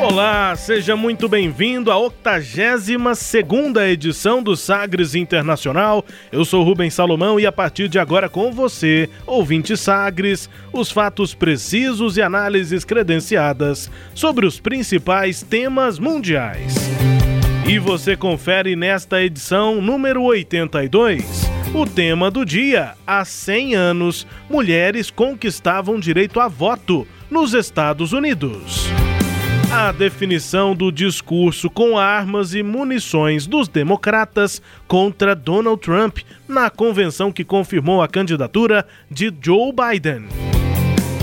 Olá, seja muito bem-vindo à 82 edição do Sagres Internacional. Eu sou Rubens Salomão e a partir de agora com você, ouvinte Sagres, os fatos precisos e análises credenciadas sobre os principais temas mundiais. E você confere nesta edição número 82. O tema do dia: há 100 anos, mulheres conquistavam direito a voto nos Estados Unidos. A definição do discurso com armas e munições dos democratas contra Donald Trump na convenção que confirmou a candidatura de Joe Biden.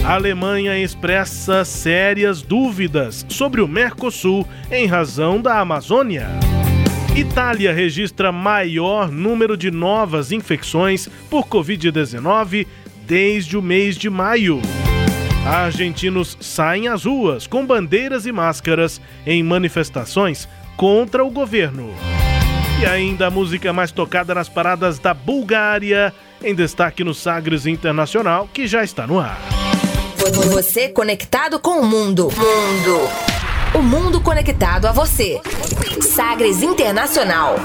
A Alemanha expressa sérias dúvidas sobre o Mercosul em razão da Amazônia. Itália registra maior número de novas infecções por Covid-19 desde o mês de maio. Argentinos saem às ruas com bandeiras e máscaras em manifestações contra o governo. E ainda a música mais tocada nas paradas da Bulgária, em destaque no Sagres Internacional, que já está no ar. Você conectado com o mundo. Mundo. O mundo conectado a você. Sagres Internacional.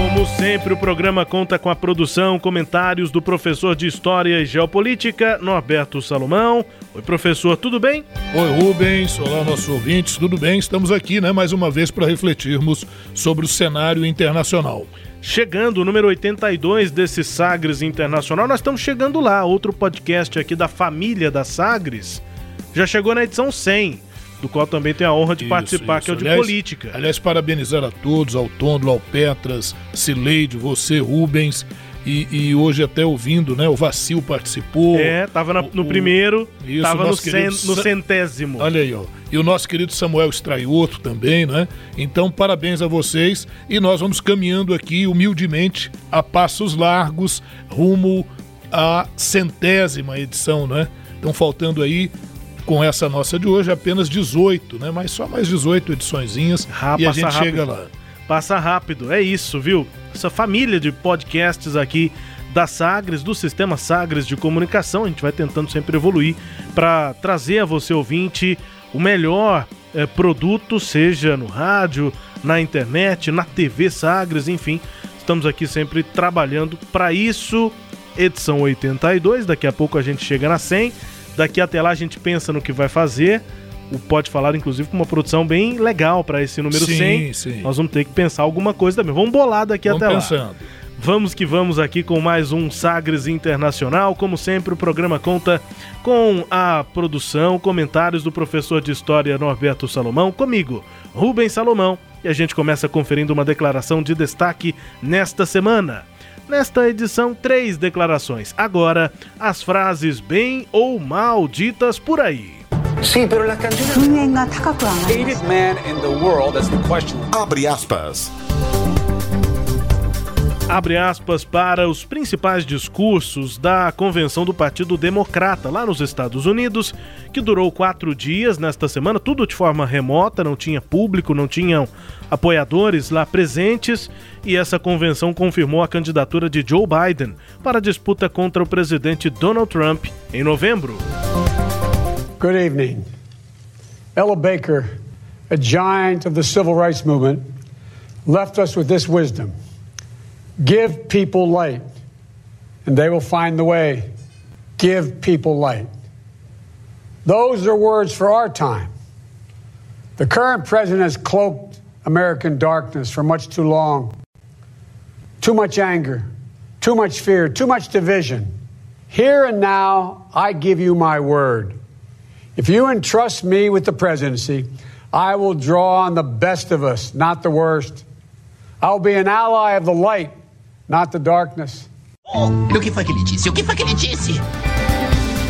Como sempre, o programa conta com a produção, comentários do professor de História e Geopolítica, Norberto Salomão. Oi, professor, tudo bem? Oi, Rubens. Olá, nossos ouvintes, tudo bem? Estamos aqui, né, mais uma vez para refletirmos sobre o cenário internacional. Chegando o número 82 desse Sagres Internacional, nós estamos chegando lá. Outro podcast aqui da família da Sagres já chegou na edição 100 do qual também tenho a honra de isso, participar, isso. que é o de aliás, política. Aliás, parabenizar a todos, ao Tôndolo, ao Petras, Cileide, você, Rubens. E, e, hoje até ouvindo, né? O Vacil participou. É, tava na, no o, primeiro, isso, tava no, cen, no, centésimo. Olha aí, ó. E o nosso querido Samuel Straioto também, né? Então, parabéns a vocês. E nós vamos caminhando aqui humildemente, a passos largos, rumo à centésima edição, né? Estão faltando aí com essa nossa de hoje, apenas 18, né? Mas só mais 18 ediçõezinhas ah, e a gente rápido. chega lá. Passa rápido, é isso, viu? Essa família de podcasts aqui da Sagres, do sistema Sagres de comunicação, a gente vai tentando sempre evoluir para trazer a você ouvinte o melhor é, produto, seja no rádio, na internet, na TV Sagres, enfim, estamos aqui sempre trabalhando para isso. Edição 82, daqui a pouco a gente chega na 100 Daqui até lá a gente pensa no que vai fazer. O Pode Falar, inclusive, com uma produção bem legal para esse número sim, 100. Sim. Nós vamos ter que pensar alguma coisa também. Vamos bolar daqui vamos até pensando. lá. Vamos que vamos aqui com mais um Sagres Internacional. Como sempre, o programa conta com a produção, comentários do professor de História Norberto Salomão, comigo, Rubens Salomão. E a gente começa conferindo uma declaração de destaque nesta semana. Nesta edição, três declarações. Agora, as frases bem ou mal ditas por aí. Sim, Abre aspas abre aspas, para os principais discursos da convenção do Partido Democrata lá nos Estados Unidos, que durou quatro dias nesta semana, tudo de forma remota, não tinha público, não tinham apoiadores lá presentes, e essa convenção confirmou a candidatura de Joe Biden para a disputa contra o presidente Donald Trump em novembro. Good evening. Ella Baker, a giant of the civil rights movement, left us with this wisdom. Give people light, and they will find the way. Give people light. Those are words for our time. The current president has cloaked American darkness for much too long. Too much anger, too much fear, too much division. Here and now, I give you my word. If you entrust me with the presidency, I will draw on the best of us, not the worst. I'll be an ally of the light not the darkness. Oh, o que foi que ele disse? O que foi que ele disse?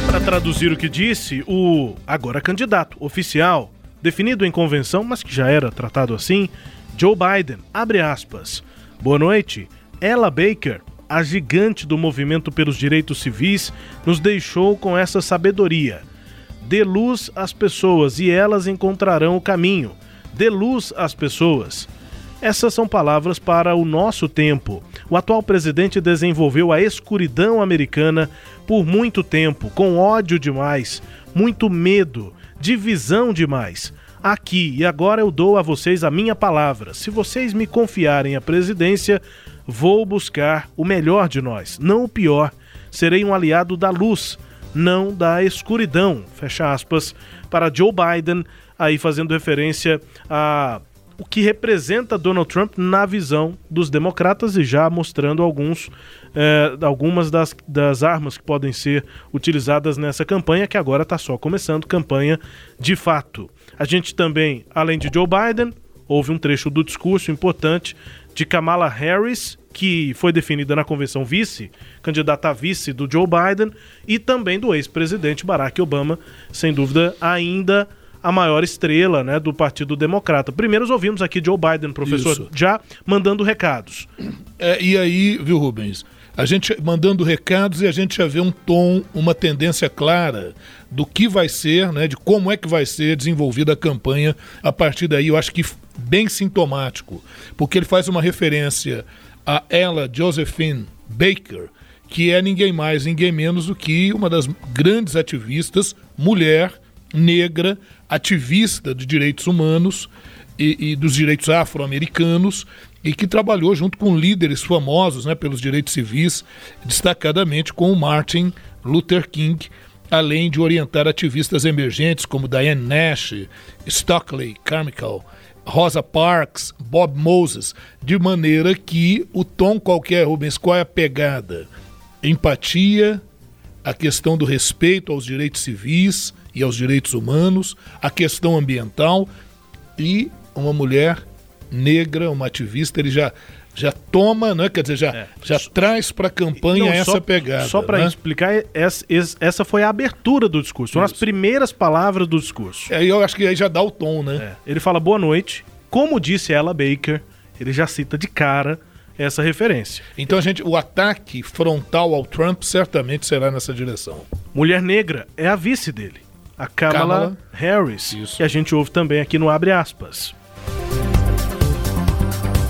Para traduzir o que disse, o agora candidato oficial, definido em convenção, mas que já era tratado assim, Joe Biden, abre aspas. Boa noite. Ella Baker, a gigante do movimento pelos direitos civis, nos deixou com essa sabedoria. Dê luz às pessoas e elas encontrarão o caminho. Dê luz às pessoas. Essas são palavras para o nosso tempo. O atual presidente desenvolveu a escuridão americana por muito tempo, com ódio demais, muito medo, divisão demais. Aqui e agora eu dou a vocês a minha palavra. Se vocês me confiarem a presidência, vou buscar o melhor de nós, não o pior. Serei um aliado da luz, não da escuridão. Fecha aspas para Joe Biden, aí fazendo referência a o que representa Donald Trump na visão dos democratas e já mostrando alguns, é, algumas das, das armas que podem ser utilizadas nessa campanha, que agora está só começando campanha de fato. A gente também, além de Joe Biden, houve um trecho do discurso importante de Kamala Harris, que foi definida na convenção vice, candidata a vice do Joe Biden, e também do ex-presidente Barack Obama, sem dúvida ainda a maior estrela né, do Partido Democrata. Primeiro ouvimos aqui Joe Biden, professor, Isso. já mandando recados. É, e aí, viu, Rubens? A gente mandando recados e a gente já vê um tom, uma tendência clara do que vai ser, né, de como é que vai ser desenvolvida a campanha a partir daí. Eu acho que bem sintomático, porque ele faz uma referência a ela, Josephine Baker, que é ninguém mais, ninguém menos do que uma das grandes ativistas, mulher, negra, ativista de direitos humanos e, e dos direitos afro-americanos e que trabalhou junto com líderes famosos né, pelos direitos civis, destacadamente com Martin Luther King, além de orientar ativistas emergentes como Diane Nash, Stockley Carmichael, Rosa Parks, Bob Moses, de maneira que o tom qualquer, Rubens, qual é a pegada? Empatia, a questão do respeito aos direitos civis e aos direitos humanos, a questão ambiental e uma mulher negra, uma ativista, ele já já toma, né? quer dizer, já, é. já traz para a campanha Não, essa só, pegada. Só para né? explicar, essa, essa foi a abertura do discurso, foram as primeiras palavras do discurso. É, eu acho que aí já dá o tom, né? É. Ele fala boa noite, como disse ela, Baker, ele já cita de cara essa referência. Então a gente, o ataque frontal ao Trump certamente será nessa direção. Mulher negra é a vice dele, a Kamala, Kamala. Harris, Isso. que a gente ouve também aqui no abre aspas.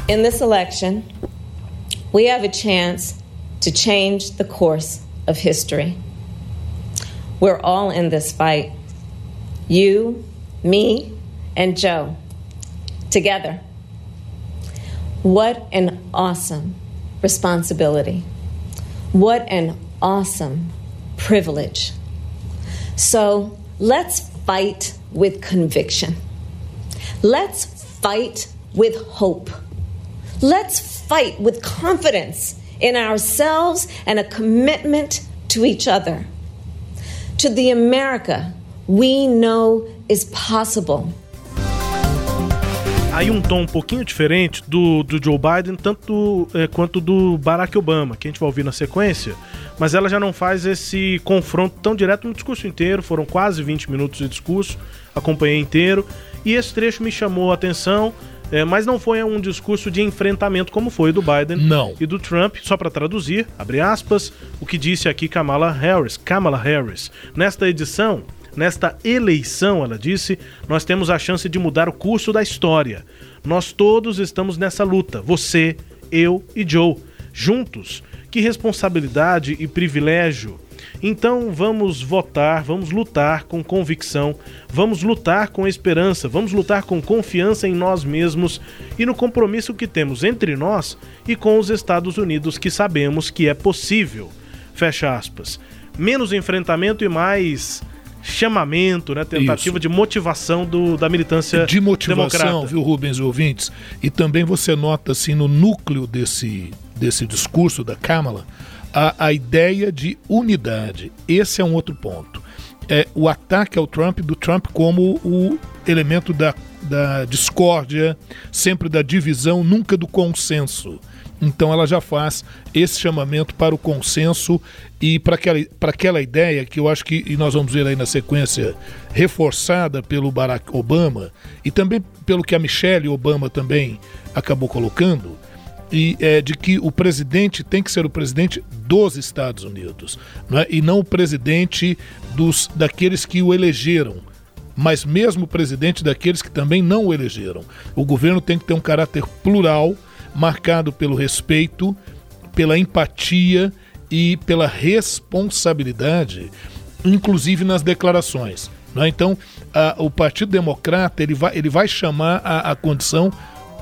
In this election, we have a chance to change the course of history. We're all in this fight. You, me, and Joe. Together. What an awesome responsibility. What an awesome privilege. So let's fight with conviction. Let's fight with hope. Let's fight with confidence in ourselves and a commitment to each other. To the America we know is possible. Aí um tom um pouquinho diferente do, do Joe Biden, tanto é, quanto do Barack Obama, que a gente vai ouvir na sequência, mas ela já não faz esse confronto tão direto no discurso inteiro, foram quase 20 minutos de discurso, acompanhei inteiro, e esse trecho me chamou a atenção, é, mas não foi um discurso de enfrentamento como foi do Biden não. e do Trump, só para traduzir, abre aspas, o que disse aqui Kamala Harris, Kamala Harris. Nesta edição, Nesta eleição, ela disse, nós temos a chance de mudar o curso da história. Nós todos estamos nessa luta, você, eu e Joe, juntos. Que responsabilidade e privilégio. Então vamos votar, vamos lutar com convicção, vamos lutar com esperança, vamos lutar com confiança em nós mesmos e no compromisso que temos entre nós e com os Estados Unidos que sabemos que é possível. Fecha aspas. Menos enfrentamento e mais chamamento, né, tentativa Isso. de motivação do, da militância de motivação, democrata. viu, Rubens e ouvintes? E também você nota assim no núcleo desse desse discurso da Kamala a, a ideia de unidade. Esse é um outro ponto. É o ataque ao Trump do Trump como o elemento da, da discórdia, sempre da divisão, nunca do consenso. Então ela já faz esse chamamento para o consenso e para aquela, para aquela ideia que eu acho que e nós vamos ver aí na sequência reforçada pelo Barack Obama e também pelo que a Michelle Obama também acabou colocando e é, de que o presidente tem que ser o presidente dos Estados Unidos não é? e não o presidente dos daqueles que o elegeram mas mesmo o presidente daqueles que também não o elegeram. O governo tem que ter um caráter plural, marcado pelo respeito, pela empatia e pela responsabilidade, inclusive nas declarações. Né? Então, a, o Partido Democrata ele vai, ele vai chamar a, a condição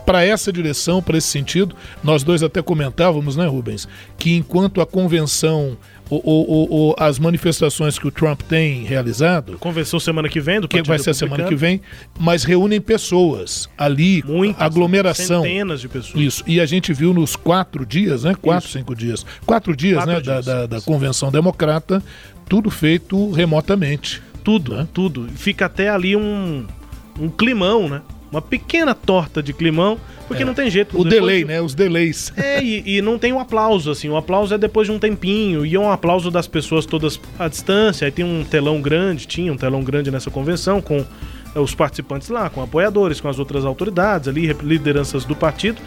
para essa direção, para esse sentido. Nós dois até comentávamos, né, Rubens, que enquanto a convenção ou, ou, ou, as manifestações que o Trump tem realizado. Convenção semana que vem, do que vai ser semana que vem, mas reúnem pessoas ali, Muitas, aglomeração. Centenas de pessoas. Isso. E a gente viu nos quatro dias, né? Quatro, Isso. cinco dias. Quatro dias, quatro né? Dias. Da, da, da, Convenção Democrata, tudo feito remotamente. Tudo, né? tudo. Fica até ali um, um climão, né? Uma pequena torta de climão porque é. não tem jeito. O delay, de... né? Os delays. É, e, e, não tem um aplauso, assim. O aplauso é depois de um tempinho. E é um aplauso das pessoas todas à distância. Aí tem um telão grande, tinha um telão grande nessa convenção, com é, os participantes lá, com apoiadores, com as outras autoridades ali, lideranças do partido.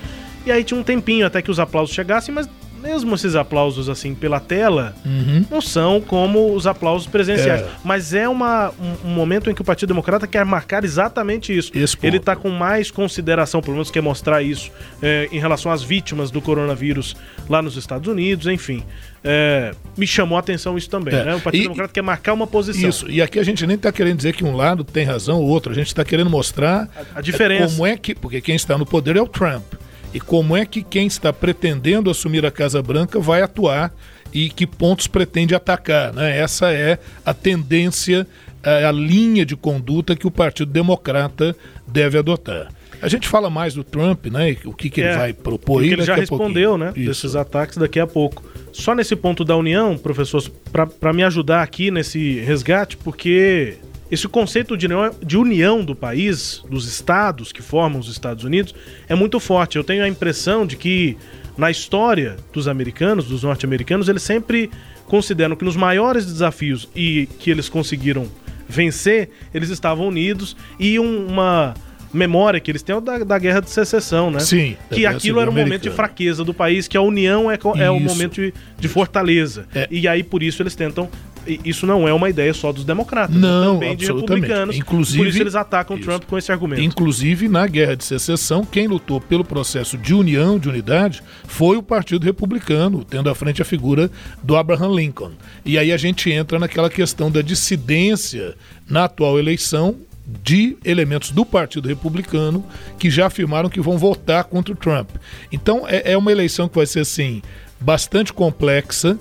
E aí tinha um tempinho até que os aplausos chegassem, mas mesmo esses aplausos assim pela tela, uhum. não são como os aplausos presenciais. É. Mas é uma, um, um, momento em que o Partido Democrata quer marcar exatamente isso. Ele está com mais consideração, pelo menos quer mostrar isso, é, em relação às vítimas do coronavírus lá nos Estados Unidos, enfim. É, me chamou a atenção isso também. É. Né? O Partido e, Democrata quer marcar uma posição. Isso, e aqui a gente nem está querendo dizer que um lado tem razão ou outro, a gente está querendo mostrar a, a diferença. como é que. Porque quem está no poder é o Trump e como é que quem está pretendendo assumir a Casa Branca vai atuar e que pontos pretende atacar. Né? Essa é a tendência, é, a linha de conduta que o Partido Democrata deve adotar. A gente fala mais do Trump, né? O que, que é, ele vai propor. Ele já respondeu, né? Isso. Desses ataques daqui a pouco. Só nesse ponto da União, professor, para me ajudar aqui nesse resgate, porque esse conceito de união, do país, dos estados que formam os Estados Unidos, é muito forte. Eu tenho a impressão de que na história dos americanos, dos norte-americanos, eles sempre consideram que nos maiores desafios e que eles conseguiram vencer, eles estavam unidos e um, uma memória que eles têm é da, da guerra de secessão, né? Sim. Que aquilo era um momento de fraqueza do país, que a união é, é o momento de, de fortaleza. É. E aí, por isso, eles tentam isso não é uma ideia só dos democratas, não, também de republicanos. Inclusive, por isso eles atacam isso. Trump com esse argumento. Inclusive, na guerra de secessão, quem lutou pelo processo de união, de unidade, foi o Partido Republicano, tendo à frente a figura do Abraham Lincoln. E aí a gente entra naquela questão da dissidência na atual eleição de elementos do Partido Republicano que já afirmaram que vão votar contra o Trump. Então é, é uma eleição que vai ser assim bastante complexa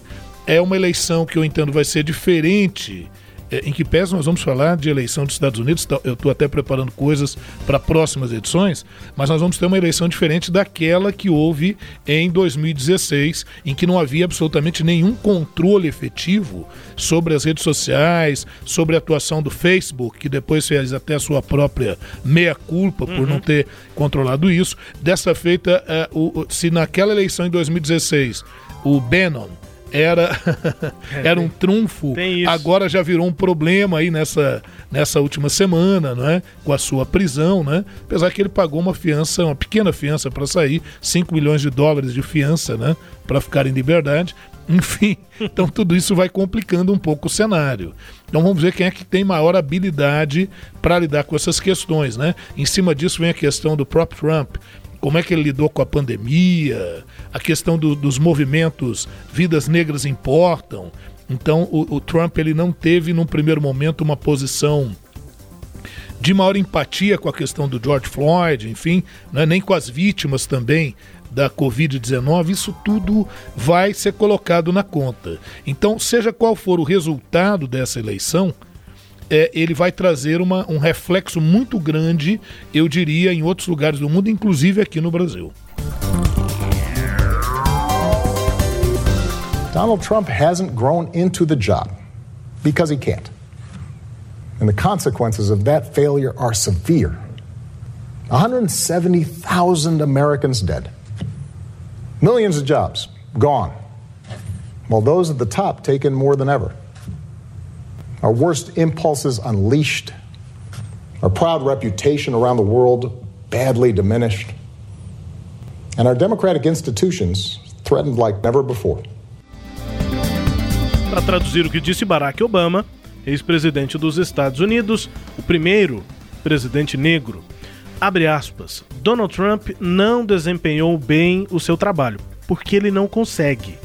é uma eleição que eu entendo vai ser diferente é, em que pese nós vamos falar de eleição dos Estados Unidos, tá, eu estou até preparando coisas para próximas edições, mas nós vamos ter uma eleição diferente daquela que houve em 2016, em que não havia absolutamente nenhum controle efetivo sobre as redes sociais, sobre a atuação do Facebook, que depois fez até a sua própria meia-culpa por uhum. não ter controlado isso. Dessa feita, uh, o, se naquela eleição em 2016 o Bannon era, é, era um trunfo, agora já virou um problema aí nessa, nessa última semana, não é? Com a sua prisão, né? Apesar que ele pagou uma fiança, uma pequena fiança para sair, 5 milhões de dólares de fiança, né? Para ficar em liberdade. Enfim, então tudo isso vai complicando um pouco o cenário. Então vamos ver quem é que tem maior habilidade para lidar com essas questões, né? Em cima disso vem a questão do próprio Trump, como é que ele lidou com a pandemia, a questão do, dos movimentos Vidas Negras Importam. Então, o, o Trump ele não teve, num primeiro momento, uma posição de maior empatia com a questão do George Floyd, enfim, né, nem com as vítimas também da Covid-19, isso tudo vai ser colocado na conta. Então, seja qual for o resultado dessa eleição, é, ele vai trazer uma, um reflexo muito grande, eu diria, em outros lugares do mundo, inclusive aqui no Brasil. Donald Trump hasn't grown into the job because he can't. And the consequences of that failure are severe. 170,000 Americans dead. Millions of jobs gone, while those at the top take in more than ever. Our worst impulses unleashed, our proud reputation around the world badly diminished, and our democratic institutions threatened like never before. Para traduzir o que disse Barack Obama, ex-presidente dos Estados Unidos, o primeiro presidente negro, abre aspas, Donald Trump não desempenhou bem o seu trabalho, porque ele não consegue.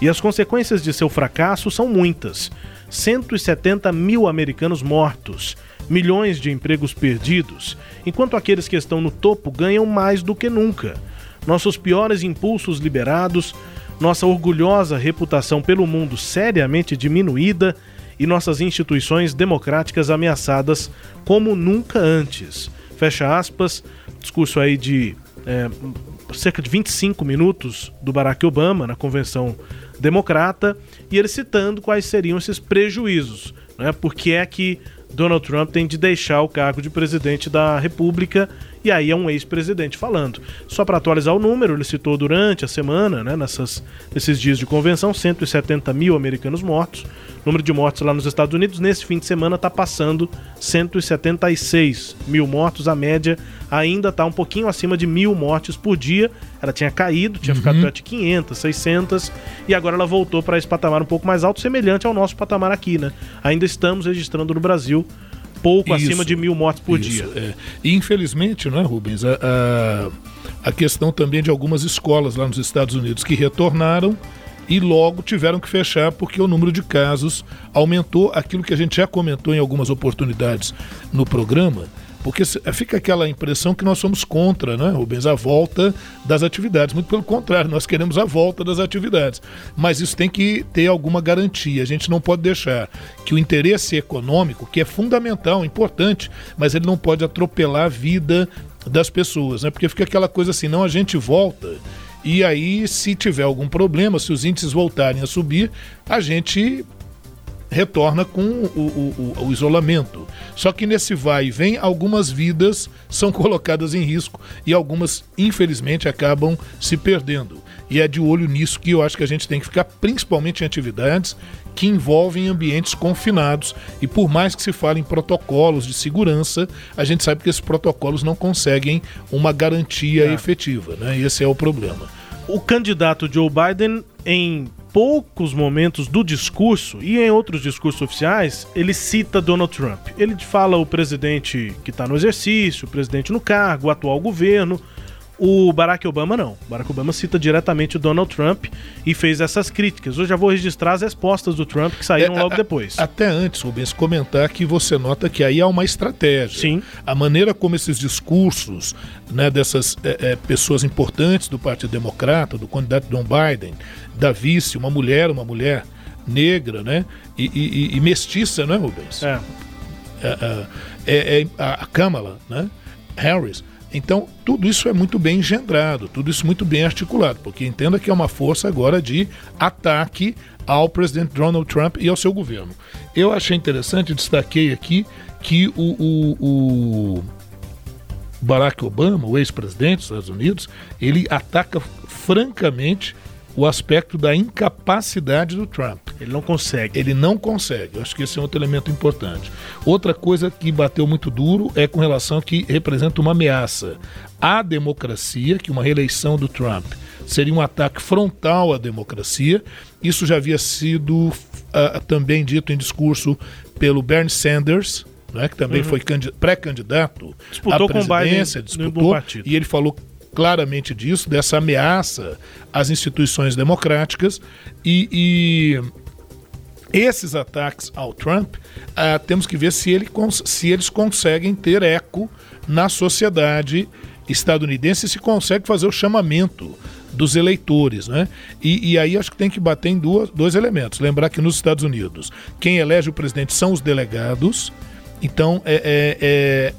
E as consequências de seu fracasso são muitas. 170 mil americanos mortos, milhões de empregos perdidos, enquanto aqueles que estão no topo ganham mais do que nunca. Nossos piores impulsos liberados, nossa orgulhosa reputação pelo mundo seriamente diminuída e nossas instituições democráticas ameaçadas como nunca antes. Fecha aspas, discurso aí de é, cerca de 25 minutos do Barack Obama na convenção democrata e ele citando quais seriam esses prejuízos, né? Porque é que Donald Trump tem de deixar o cargo de presidente da República e aí é um ex-presidente falando. Só para atualizar o número, ele citou durante a semana, né, nessas, nesses dias de convenção, 170 mil americanos mortos. O número de mortos lá nos Estados Unidos, nesse fim de semana, está passando 176 mil mortos. A média ainda está um pouquinho acima de mil mortes por dia. Ela tinha caído, tinha uhum. ficado perto de 500, 600, e agora ela voltou para esse patamar um pouco mais alto, semelhante ao nosso patamar aqui, né? Ainda estamos registrando no Brasil pouco isso, acima de mil mortes por isso, dia. É. E infelizmente, não é, Rubens? A, a, a questão também de algumas escolas lá nos Estados Unidos que retornaram e logo tiveram que fechar porque o número de casos aumentou, aquilo que a gente já comentou em algumas oportunidades no programa porque fica aquela impressão que nós somos contra, né, Rubens, a volta das atividades. Muito pelo contrário, nós queremos a volta das atividades. Mas isso tem que ter alguma garantia. A gente não pode deixar que o interesse econômico, que é fundamental, importante, mas ele não pode atropelar a vida das pessoas, né? Porque fica aquela coisa assim, não a gente volta. E aí, se tiver algum problema, se os índices voltarem a subir, a gente retorna com o, o, o, isolamento. Só que nesse vai e vem, algumas vidas são colocadas em risco e algumas, infelizmente, acabam se perdendo. E é de olho nisso que eu acho que a gente tem que ficar, principalmente em atividades que envolvem ambientes confinados. E por mais que se fale em protocolos de segurança, a gente sabe que esses protocolos não conseguem uma garantia é. efetiva. Né? Esse é o problema. O candidato Joe Biden, em poucos momentos do discurso e em outros discursos oficiais, ele cita Donald Trump. Ele fala o presidente que está no exercício, o presidente no cargo, o atual governo. O Barack Obama não. O Barack Obama cita diretamente o Donald Trump e fez essas críticas. Eu já vou registrar as respostas do Trump que saíram é, logo depois. Até antes, Rubens, comentar que você nota que aí há uma estratégia. Sim. A maneira como esses discursos né, dessas é, é, pessoas importantes do Partido Democrata, do candidato John Biden, da vice, uma mulher, uma mulher negra, né? E, e, e mestiça, não é, Rubens? É. É, é, é, é a Kamala, né? Harris. Então, tudo isso é muito bem engendrado, tudo isso muito bem articulado, porque entenda que é uma força agora de ataque ao presidente Donald Trump e ao seu governo. Eu achei interessante, destaquei aqui que o, o, o Barack Obama, o ex-presidente dos Estados Unidos, ele ataca francamente o aspecto da incapacidade do Trump. Ele não consegue. Ele não consegue. Eu acho que esse é outro elemento importante. Outra coisa que bateu muito duro é com relação a que representa uma ameaça à democracia, que uma reeleição do Trump seria um ataque frontal à democracia. Isso já havia sido uh, também dito em discurso pelo Bernie Sanders, né, que também uhum. foi pré-candidato à presidência, disputou, e ele falou claramente disso, dessa ameaça às instituições democráticas e, e esses ataques ao Trump, uh, temos que ver se, ele se eles conseguem ter eco na sociedade estadunidense e se consegue fazer o chamamento dos eleitores, né? E, e, aí acho que tem que bater em duas, dois elementos. Lembrar que nos Estados Unidos, quem elege o presidente são os delegados. Então, é, é, é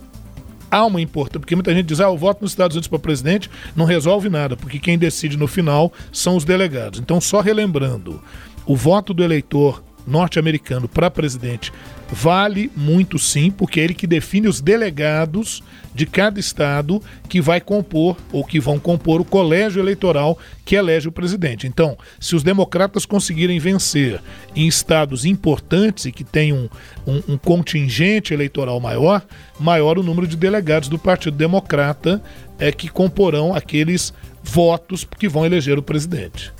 há uma importância, porque muita gente diz, ah, o voto nos Estados Unidos para presidente não resolve nada, porque quem decide no final são os delegados. Então, só relembrando, o voto do eleitor norte-americano para presidente vale muito sim, porque é ele que define os delegados de cada estado que vai compor ou que vão compor o colégio eleitoral que elege o presidente. Então, se os democratas conseguirem vencer em estados importantes e que tenham um, um, um contingente eleitoral maior, maior o número de delegados do Partido Democrata é que comporão aqueles votos que vão eleger o presidente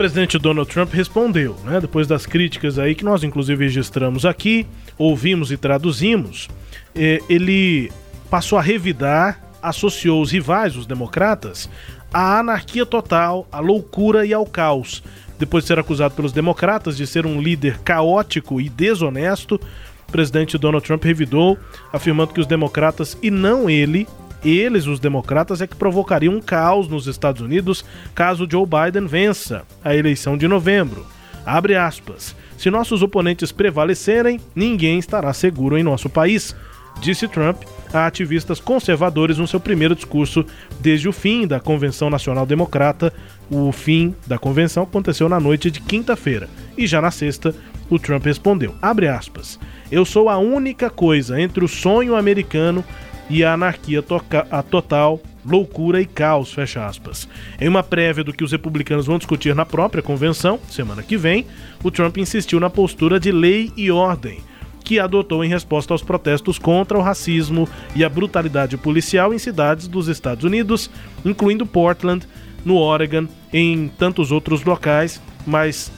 presidente Donald Trump respondeu, né? Depois das críticas aí que nós inclusive registramos aqui, ouvimos e traduzimos, eh, ele passou a revidar, associou os rivais, os democratas, à anarquia total, à loucura e ao caos. Depois de ser acusado pelos democratas de ser um líder caótico e desonesto, o presidente Donald Trump revidou, afirmando que os democratas e não ele eles, os democratas, é que provocariam um caos nos Estados Unidos caso Joe Biden vença a eleição de novembro. Abre aspas. Se nossos oponentes prevalecerem, ninguém estará seguro em nosso país, disse Trump a ativistas conservadores no seu primeiro discurso desde o fim da Convenção Nacional Democrata. O fim da convenção aconteceu na noite de quinta-feira e já na sexta o Trump respondeu: abre aspas. Eu sou a única coisa entre o sonho americano e a anarquia a total, loucura e caos, fecha aspas. Em uma prévia do que os republicanos vão discutir na própria convenção, semana que vem, o Trump insistiu na postura de lei e ordem, que adotou em resposta aos protestos contra o racismo e a brutalidade policial em cidades dos Estados Unidos, incluindo Portland, no Oregon, em tantos outros locais, mas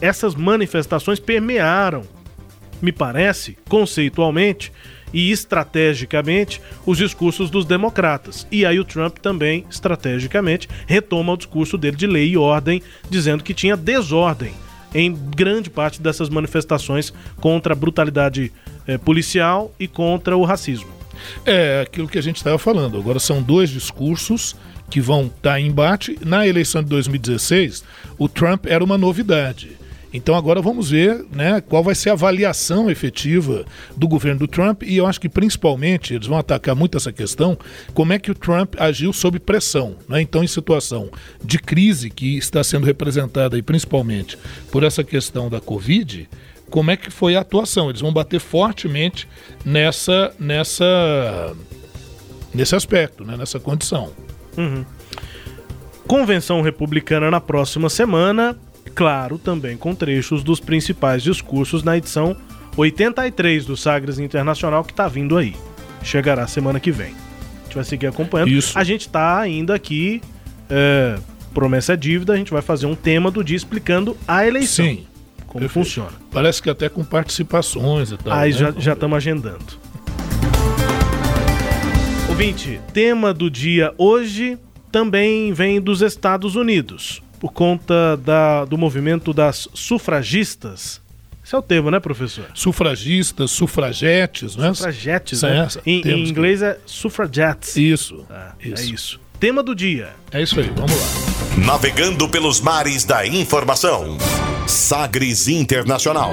essas manifestações permearam, me parece, conceitualmente, e estrategicamente os discursos dos democratas. E aí o Trump também, estrategicamente, retoma o discurso dele de lei e ordem, dizendo que tinha desordem em grande parte dessas manifestações contra a brutalidade eh, policial e contra o racismo. É aquilo que a gente estava falando. Agora são dois discursos que vão estar tá em embate. Na eleição de 2016, o Trump era uma novidade. Então agora vamos ver né, qual vai ser a avaliação efetiva do governo do Trump e eu acho que principalmente eles vão atacar muito essa questão, como é que o Trump agiu sob pressão. Né? Então, em situação de crise que está sendo representada aí, principalmente por essa questão da Covid, como é que foi a atuação? Eles vão bater fortemente nessa, nessa, nesse aspecto, né? nessa condição. Uhum. Convenção republicana na próxima semana claro, também com trechos dos principais discursos na edição 83 do Sagres Internacional que está vindo aí. Chegará semana que vem. A gente vai seguir acompanhando. Isso. A gente está ainda aqui. É, promessa é dívida, a gente vai fazer um tema do dia explicando a eleição. Sim. Como perfeito. funciona. Parece que até com participações e tal. Aí né? já estamos agendando. Ouvinte, tema do dia hoje também vem dos Estados Unidos por conta da, do movimento das sufragistas. Esse é o termo, né, professor? Sufragistas, sufragetes, né? Sufragetes, né? Em, em, inglês é suffragettes. Isso, ah, isso. É isso. Tema do dia. É isso aí, vamos lá. Navegando pelos mares da informação. Sagres Internacional.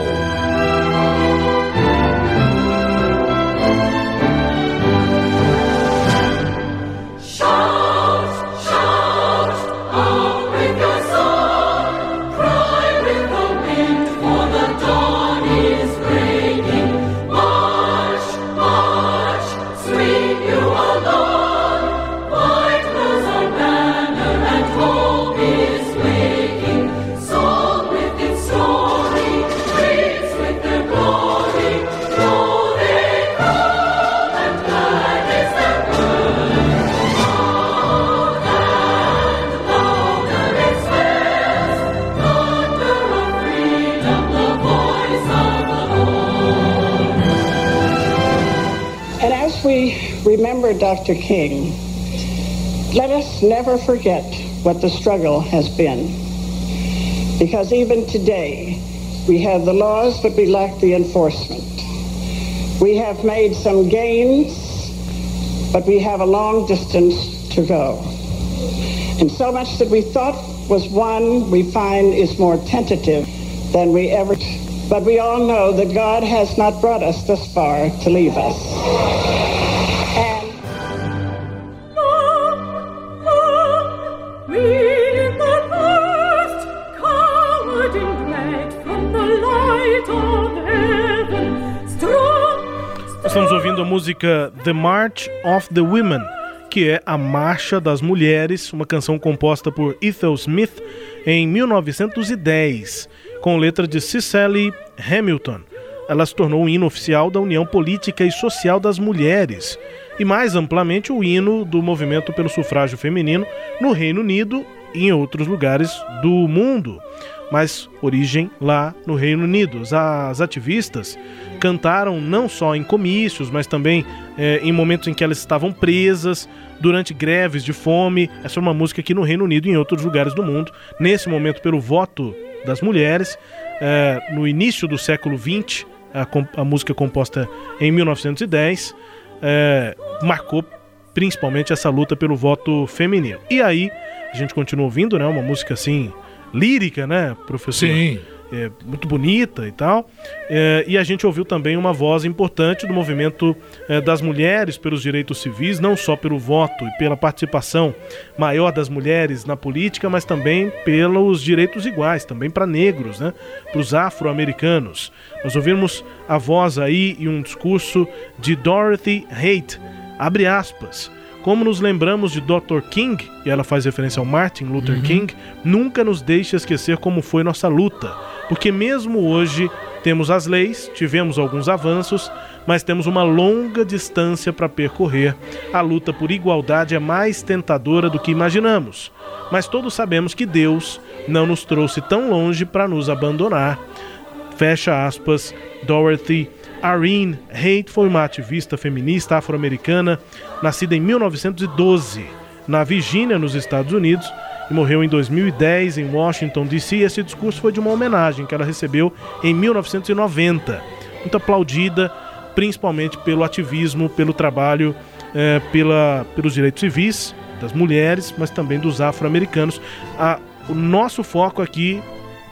Dr. King, let us never forget what the struggle has been. Because even today, we have the laws, but we lack the enforcement. We have made some gains, but we have a long distance to go. And so much that we thought was won, we find is more tentative than we ever. But we all know that God has not brought us this far to leave us. Ouvindo a música The March of the Women, que é a Marcha das Mulheres, uma canção composta por Ethel Smith em 1910, com letra de Cicely Hamilton. Ela se tornou o hino oficial da União Política e Social das Mulheres e, mais amplamente, o hino do movimento pelo sufrágio feminino no Reino Unido e em outros lugares do mundo mas origem lá no Reino Unido. As ativistas cantaram não só em comícios, mas também é, em momentos em que elas estavam presas, durante greves de fome. Essa é uma música aqui no Reino Unido e em outros lugares do mundo. Nesse momento, pelo voto das mulheres, é, no início do século XX, a, a música composta em 1910 é, marcou principalmente essa luta pelo voto feminino. E aí, a gente continua ouvindo, né? Uma música assim lírica, né, professor? Sim. É, muito bonita e tal. É, e a gente ouviu também uma voz importante do movimento é, das mulheres pelos direitos civis, não só pelo voto e pela participação maior das mulheres na política, mas também pelos direitos iguais, também para negros, né? para os afro-americanos. Nós ouvimos a voz aí e um discurso de Dorothy Haight, abre aspas. Como nos lembramos de Dr. King, e ela faz referência ao Martin Luther uhum. King, nunca nos deixe esquecer como foi nossa luta. Porque mesmo hoje temos as leis, tivemos alguns avanços, mas temos uma longa distância para percorrer. A luta por igualdade é mais tentadora do que imaginamos. Mas todos sabemos que Deus não nos trouxe tão longe para nos abandonar. Fecha aspas, Dorothy Arene Haight foi uma ativista feminista afro-americana nascida em 1912 na Virgínia, nos Estados Unidos, e morreu em 2010 em Washington, D.C. Esse discurso foi de uma homenagem que ela recebeu em 1990, muito aplaudida, principalmente pelo ativismo, pelo trabalho é, pela, pelos direitos civis das mulheres, mas também dos afro-americanos. O nosso foco aqui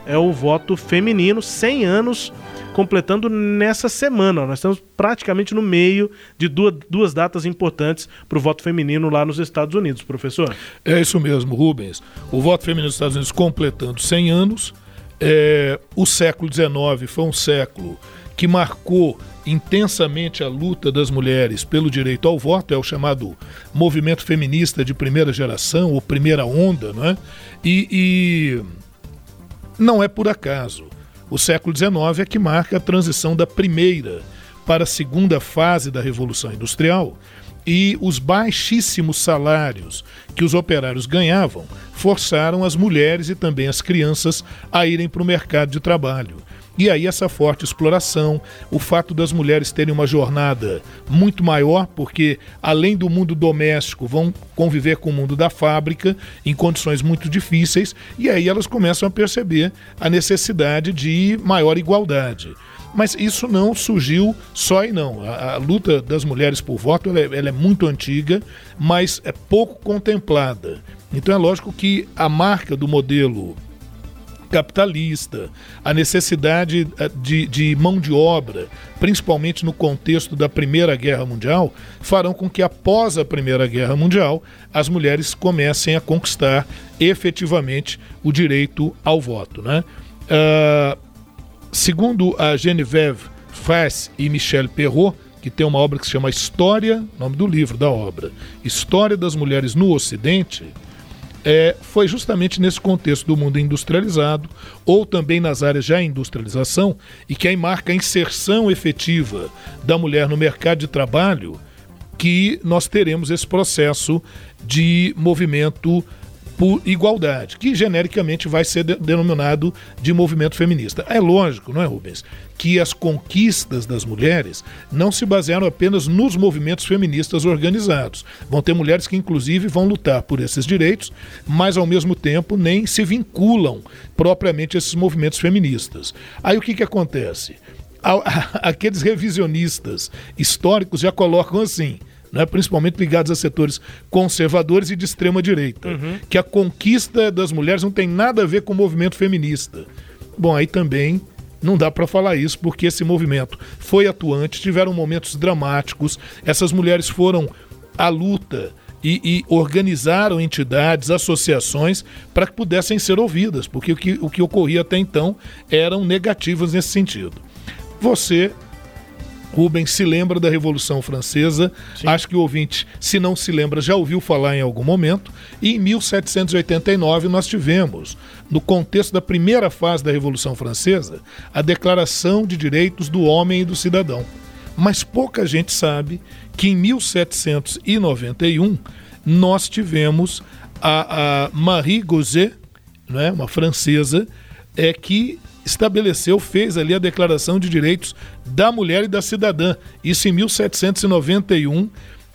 é o voto feminino, 100 anos completando nessa semana. Nós estamos praticamente no meio de duas, duas datas importantes para o voto feminino lá nos Estados Unidos, professor. É isso mesmo, Rubens. O voto feminino nos Estados Unidos completando 100 anos. É, o século XIX foi um século que marcou intensamente a luta das mulheres pelo direito ao voto, é o chamado movimento feminista de primeira geração, ou primeira onda, não é? E, e não é por acaso. O século XIX é que marca a transição da primeira para a segunda fase da Revolução Industrial e os baixíssimos salários que os operários ganhavam forçaram as mulheres e também as crianças a irem para o mercado de trabalho. E aí essa forte exploração, o fato das mulheres terem uma jornada muito maior, porque além do mundo doméstico, vão conviver com o mundo da fábrica em condições muito difíceis, e aí elas começam a perceber a necessidade de maior igualdade. Mas isso não surgiu só e não. A, a luta das mulheres por voto ela é, ela é muito antiga, mas é pouco contemplada. Então é lógico que a marca do modelo capitalista, a necessidade eh, de, de, mão de obra, principalmente no contexto da Primeira Guerra Mundial, farão com que após a Primeira Guerra Mundial as mulheres comecem a conquistar efetivamente o direito ao voto. Né? Uh, segundo a Genevieve Fass e Michel Perrault, que tem uma obra que se chama História, nome do livro da obra, História das Mulheres no Ocidente, é, foi justamente nesse contexto do mundo industrializado, ou também nas áreas já industrialização, e que aí marca a inserção efetiva da mulher no mercado de trabalho, que nós teremos esse processo de movimento por igualdade, que genericamente vai ser de denominado de movimento feminista. É lógico, não é, Rubens, que as conquistas das mulheres não se basearam apenas nos movimentos feministas organizados. Vão ter mulheres que, inclusive, vão lutar por esses direitos, mas, ao mesmo tempo, nem se vinculam propriamente a esses movimentos feministas. Aí o que, que acontece? Aqueles revisionistas históricos já colocam assim né, principalmente ligados a setores conservadores e de extrema direita, uhum. que a conquista das mulheres não tem nada a ver com o movimento feminista. Bom, aí também não dá para falar isso, porque esse movimento foi atuante, tiveram momentos dramáticos, essas mulheres foram à luta e, e organizaram entidades, associações para que pudessem ser ouvidas, porque o que, o que ocorria até então eram negativas nesse sentido. Você Rubens se lembra da Revolução Francesa. Sim. Acho que o ouvinte, se não se lembra, já ouviu falar em algum momento. E em 1789 nós tivemos, no contexto da primeira fase da Revolução Francesa, a Declaração de Direitos do Homem e do Cidadão. Mas pouca gente sabe que em 1791 nós tivemos a, a Marie Gauzet, né, uma francesa, é que estabeleceu, fez ali a Declaração de Direitos da Mulher e da Cidadã. Isso em 1791,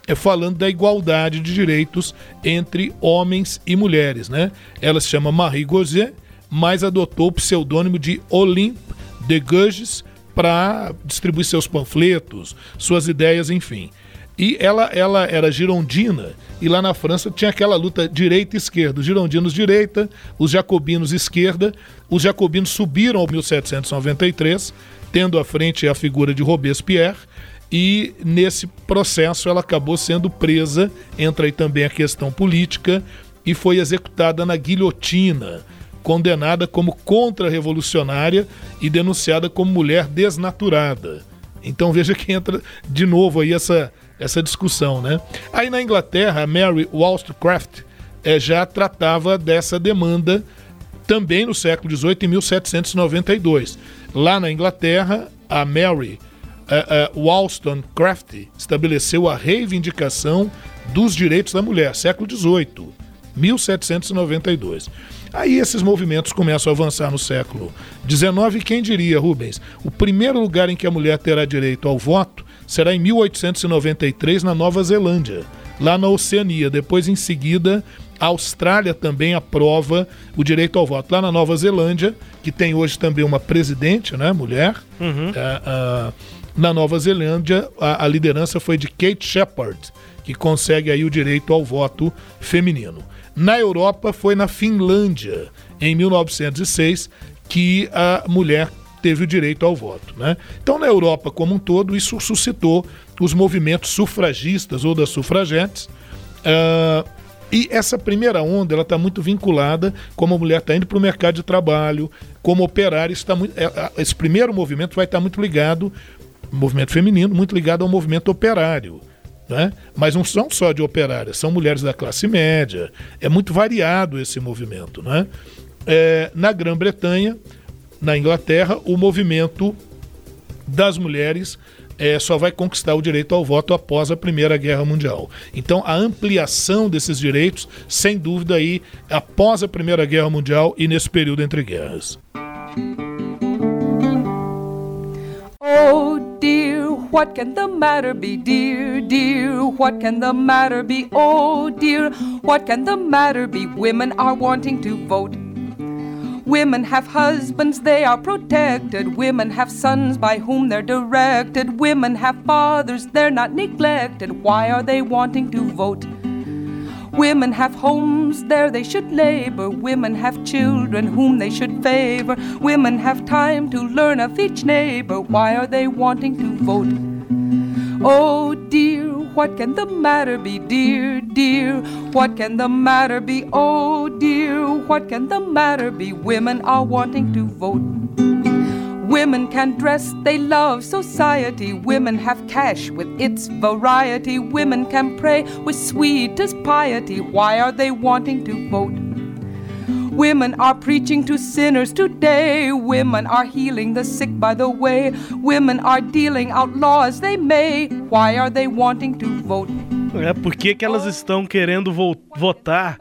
é falando da igualdade de direitos entre homens e mulheres, né? Ela se chama Marie Gauzet, mas adotou o pseudônimo de Olympe de Gouges para distribuir seus panfletos, suas ideias, enfim. E ela, ela era girondina, e lá na França tinha aquela luta direita esquerda. Os girondinos direita, os jacobinos esquerda. Os jacobinos subiram ao 1793, tendo à frente a figura de Robespierre, e nesse processo ela acabou sendo presa, entra aí também a questão política, e foi executada na guilhotina, condenada como contra-revolucionária e denunciada como mulher desnaturada. Então veja que entra de novo aí essa essa discussão, né? Aí na Inglaterra, Mary Wollstonecraft é, já tratava dessa demanda também no século XVIII, em 1792. Lá na Inglaterra, a Mary uh, uh, Wollstonecraft estabeleceu a reivindicação dos direitos da mulher, século XVIII, 1792. Aí esses movimentos começam a avançar no século XIX. E quem diria, Rubens? O primeiro lugar em que a mulher terá direito ao voto será em 1893 na Nova Zelândia, lá na Oceania. Depois, em seguida, a Austrália também aprova o direito ao voto. Lá na Nova Zelândia, que tem hoje também uma presidente, né, mulher, uhum. É, é, na Nova Zelândia a, a, liderança foi de Kate Shepard, que consegue aí o direito ao voto feminino. Na Europa foi na Finlândia, em 1906, que a mulher teve o direito ao voto. Né? Então, na Europa como um todo, isso suscitou os movimentos sufragistas ou das sufragetes. Uh, e essa primeira onda ela está muito vinculada como a mulher está indo para o mercado de trabalho, como operária. Está muito, é, é, esse primeiro movimento vai estar tá muito ligado, movimento feminino, muito ligado ao movimento operário. Né? Mas não são só de operárias, são mulheres da classe média. É muito variado esse movimento. Né? É, na Grã-Bretanha, na Inglaterra, o movimento das mulheres é, só vai conquistar o direito ao voto após a Primeira Guerra Mundial. Então, a ampliação desses direitos, sem dúvida, aí, após a Primeira Guerra Mundial e nesse período entre guerras. Oh dear, what can the matter be, dear, dear? What can the matter be? Oh dear, what can the matter be? Women are wanting to vote. Women have husbands, they are protected. Women have sons by whom they're directed. Women have fathers, they're not neglected. Why are they wanting to vote? Women have homes, there they should labor. Women have children whom they should favor. Women have time to learn of each neighbor. Why are they wanting to vote? Oh dear, what can the matter be, dear, dear? What can the matter be? Oh dear, what can the matter be? Women are wanting to vote. Women can dress, they love society. Women have cash with its variety. Women can pray with sweetest piety. Why are they wanting to vote? Women are preaching to sinners today. Women are healing the sick by the way. Women are dealing out laws they may. Why are they wanting to vote? É porque que elas estão querendo vo votar.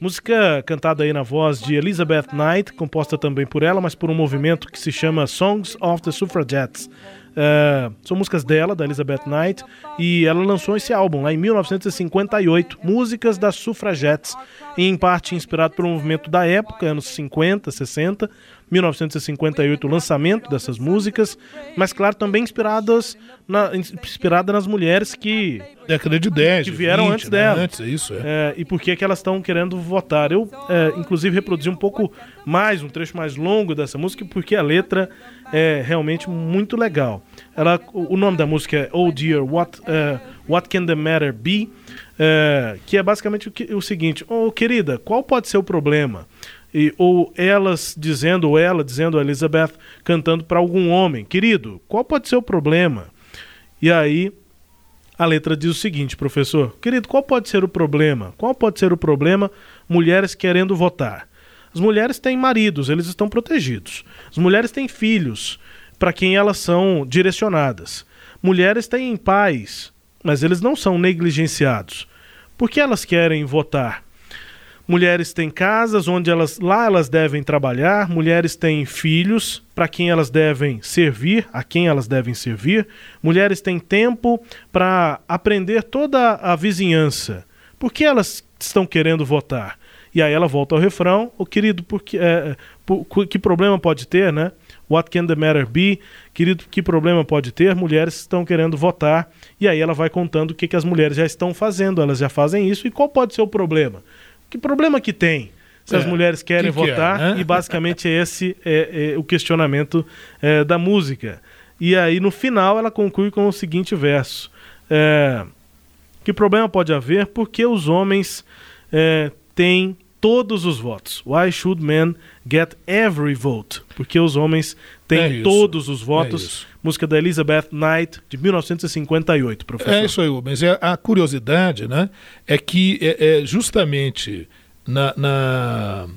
Música cantada aí na voz de Elizabeth Knight, composta também por ela, mas por um movimento que se chama Songs of the Suffragettes. Uh, são músicas dela, da Elizabeth Knight, e ela lançou esse álbum lá em 1958, Músicas das Sufragettes, em parte inspirado pelo movimento da época, anos 50, 60, 1958 o lançamento dessas músicas, mas claro, também inspiradas na, inspirada nas mulheres que década de 10, que vieram 20, antes né? dela. Antes, é isso, é. é e por que que elas estão querendo votar. Eu, é, inclusive, reproduzi um pouco mais, um trecho mais longo dessa música, porque a letra é realmente muito legal. Ela, o nome da música é Oh Dear, What, uh, What Can The Matter Be? Uh, que é basicamente o, que, o seguinte, oh querida, qual pode ser o problema? E, ou elas dizendo, ou ela dizendo a Elizabeth cantando para algum homem, querido, qual pode ser o problema? E aí a letra diz o seguinte, professor: Querido, qual pode ser o problema? Qual pode ser o problema mulheres querendo votar? As mulheres têm maridos, eles estão protegidos. As mulheres têm filhos, para quem elas são direcionadas. Mulheres têm pais, mas eles não são negligenciados. Por que elas querem votar? Mulheres têm casas onde elas lá elas devem trabalhar, mulheres têm filhos para quem elas devem servir, a quem elas devem servir. Mulheres têm tempo para aprender toda a vizinhança. Por que elas estão querendo votar? E aí ela volta ao refrão, o querido, porque, é, por, que problema pode ter, né? What can the matter be? Querido, que problema pode ter? Mulheres estão querendo votar. E aí ela vai contando o que, que as mulheres já estão fazendo. Elas já fazem isso. E qual pode ser o problema? Que problema que tem? Se é, as mulheres querem que votar, que é, né? e basicamente esse é, é o questionamento é, da música. E aí, no final, ela conclui com o seguinte verso: é, Que problema pode haver? Porque os homens é, têm todos os votos. Why should men get every vote? Porque os homens têm é todos os votos. Música da Elizabeth Knight, de 1958, professor. É isso aí, Rubens. A curiosidade né, é que é, é justamente na, na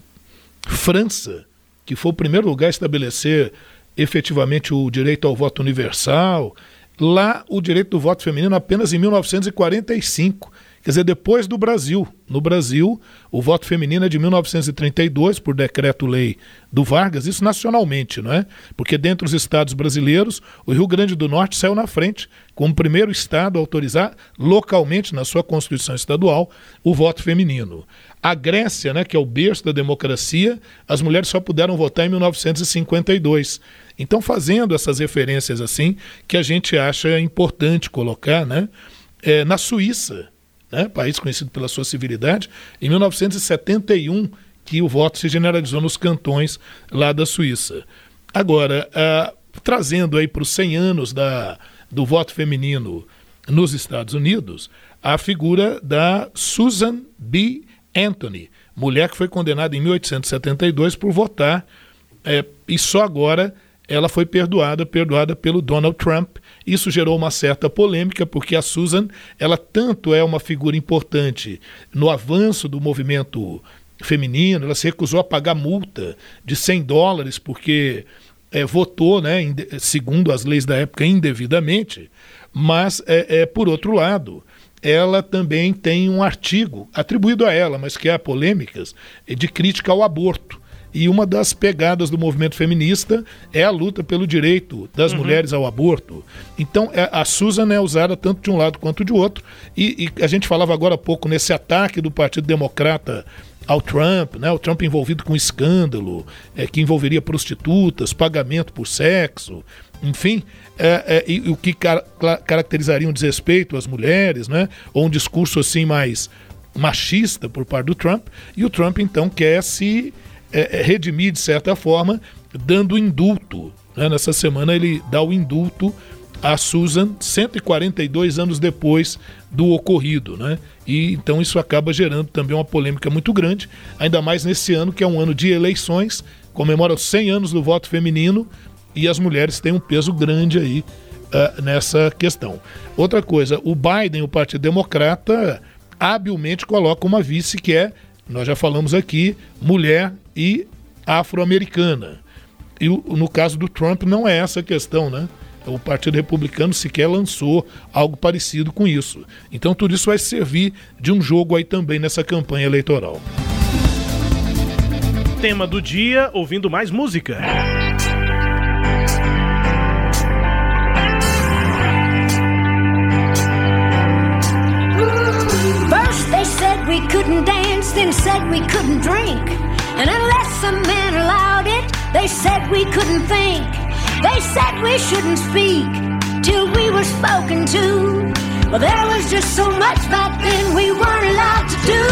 França, que foi o primeiro lugar a estabelecer efetivamente o direito ao voto universal, lá o direito do voto feminino apenas em 1945. Quer dizer, depois do Brasil. No Brasil, o voto feminino é de 1932, por decreto-lei do Vargas, isso nacionalmente, não é? Porque dentre os estados brasileiros, o Rio Grande do Norte saiu na frente, como primeiro estado a autorizar localmente, na sua Constituição Estadual, o voto feminino. A Grécia, né, que é o berço da democracia, as mulheres só puderam votar em 1952. Então, fazendo essas referências assim, que a gente acha importante colocar, né? É, na Suíça, né, país conhecido pela sua civilidade, em 1971 que o voto se generalizou nos cantões lá da Suíça. Agora, ah, trazendo aí para os 100 anos da, do voto feminino nos Estados Unidos, a figura da Susan B. Anthony, mulher que foi condenada em 1872 por votar é, e só agora ela foi perdoada, perdoada pelo Donald Trump. Isso gerou uma certa polêmica, porque a Susan, ela tanto é uma figura importante no avanço do movimento feminino, ela se recusou a pagar multa de 100 dólares porque é, votou, né, segundo as leis da época, indevidamente, mas, é, é, por outro lado, ela também tem um artigo atribuído a ela, mas que há polêmicas, de crítica ao aborto. E uma das pegadas do movimento feminista é a luta pelo direito das uhum. mulheres ao aborto. Então, é, a Susan é usada tanto de um lado quanto de outro. E, e, a gente falava agora há pouco nesse ataque do Partido Democrata ao Trump, né? o Trump envolvido com escândalo, é, que envolveria prostitutas, pagamento por sexo, enfim, é, é, e, o que car caracterizaria um desrespeito às mulheres, né? ou um discurso assim mais machista por parte do Trump, e o Trump então quer se é, é, redimir de certa forma, dando indulto. Né? Nessa semana ele dá o indulto a Susan 142 anos depois do ocorrido, né? E então isso acaba gerando também uma polêmica muito grande, ainda mais nesse ano que é um ano de eleições, comemora os 100 anos do voto feminino e as mulheres têm um peso grande aí uh, nessa questão. Outra coisa, o Biden, o Partido Democrata, habilmente coloca uma vice que é nós já falamos aqui, mulher e afro-americana. E no caso do Trump não é essa a questão, né? O Partido Republicano sequer lançou algo parecido com isso. Então tudo isso vai servir de um jogo aí também nessa campanha eleitoral. Tema do dia, ouvindo mais música. First they said we couldn't dance. Then said we couldn't drink. And unless some men allowed it, they said we couldn't think. They said we shouldn't speak till we were spoken to. Well, there was just so much back then we weren't allowed to do.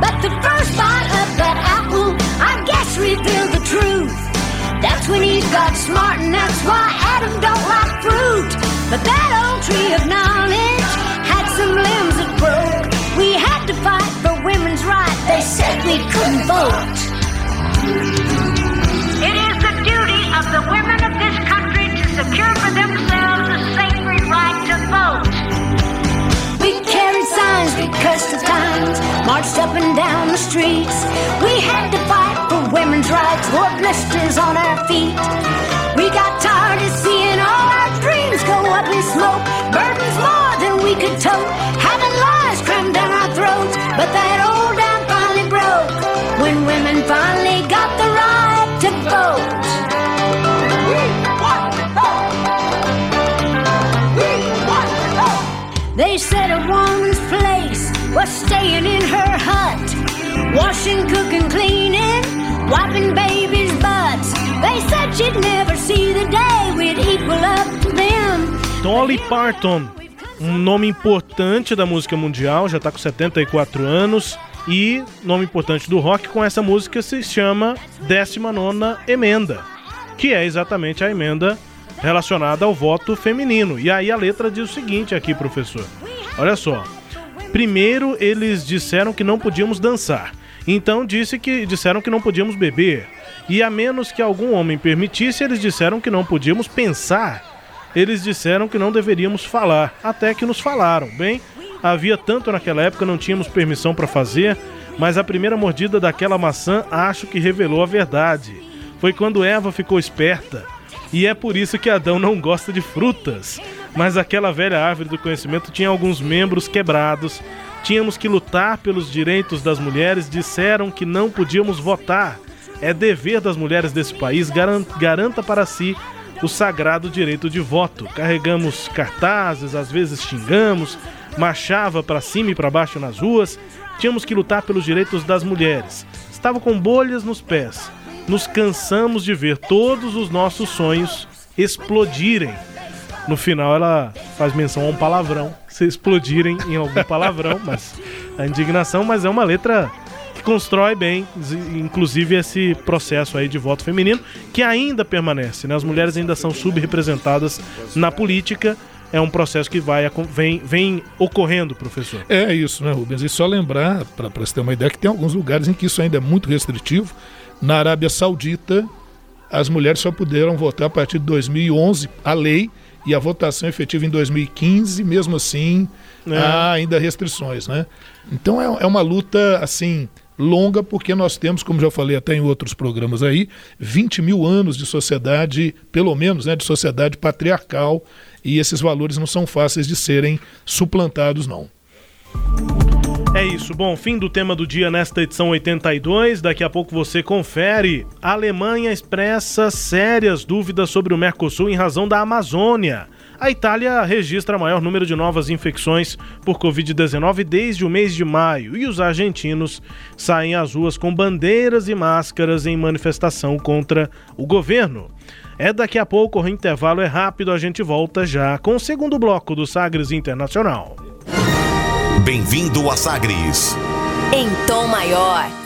But the first bite of that apple, I guess, revealed the truth. That's when he got smart, and that's why Adam don't like fruit. But that old tree of knowledge had some limbs that broke. We had to fight for said we couldn't vote. It is the duty of the women of this country to secure for themselves the sacred right to vote. We carried signs, we cursed the times, marched up and down the streets. We had to fight for women's rights, wore blisters on our feet. We got tired of seeing all our dreams go up in smoke, burdens more than we could tote. Dolly Parton, um nome importante da música mundial, já tá com 74 anos. E nome importante do rock com essa música se chama 19 Emenda, que é exatamente a emenda relacionada ao voto feminino. E aí a letra diz o seguinte aqui, professor. Olha só. Primeiro eles disseram que não podíamos dançar. Então disse que disseram que não podíamos beber. E a menos que algum homem permitisse, eles disseram que não podíamos pensar. Eles disseram que não deveríamos falar, até que nos falaram. Bem, havia tanto naquela época, não tínhamos permissão para fazer, mas a primeira mordida daquela maçã acho que revelou a verdade. Foi quando Eva ficou esperta. E é por isso que Adão não gosta de frutas. Mas aquela velha árvore do conhecimento tinha alguns membros quebrados. Tínhamos que lutar pelos direitos das mulheres. Disseram que não podíamos votar. É dever das mulheres desse país garan- garanta para si o sagrado direito de voto. Carregamos cartazes, às vezes xingamos, marchava para cima e para baixo nas ruas. Tínhamos que lutar pelos direitos das mulheres. Estava com bolhas nos pés. Nos cansamos de ver todos os nossos sonhos explodirem. No final ela faz menção a um palavrão, se explodirem em algum palavrão, mas a indignação, mas é uma letra que constrói bem, inclusive esse processo aí de voto feminino que ainda permanece, né? As mulheres ainda são subrepresentadas na política. É um processo que vai vem, vem ocorrendo, professor. É isso, né, Rubens? E só lembrar, para você ter uma ideia, que tem alguns lugares em que isso ainda é muito restritivo. Na Arábia Saudita, as mulheres só puderam votar a partir de 2011, a lei, e a votação efetiva em 2015, mesmo assim, É. há ainda restrições, né? Então é, é uma luta, assim, longa, porque nós temos, como já falei até em outros programas aí, 20 mil anos de sociedade, pelo menos, né, de sociedade patriarcal, e esses valores não são fáceis de serem suplantados, não. É isso. Bom, fim do tema do dia nesta edição 82. Daqui a pouco você confere. A Alemanha expressa sérias dúvidas sobre o Mercosul em razão da Amazônia. A Itália registra maior número de novas infecções por Covid-19 desde o mês de maio e os argentinos saem às ruas com bandeiras e máscaras em manifestação contra o governo. É daqui a pouco, o intervalo é rápido, a gente volta já com o segundo bloco do Sagres Internacional. Bem-vindo a Sagres. Em tom maior.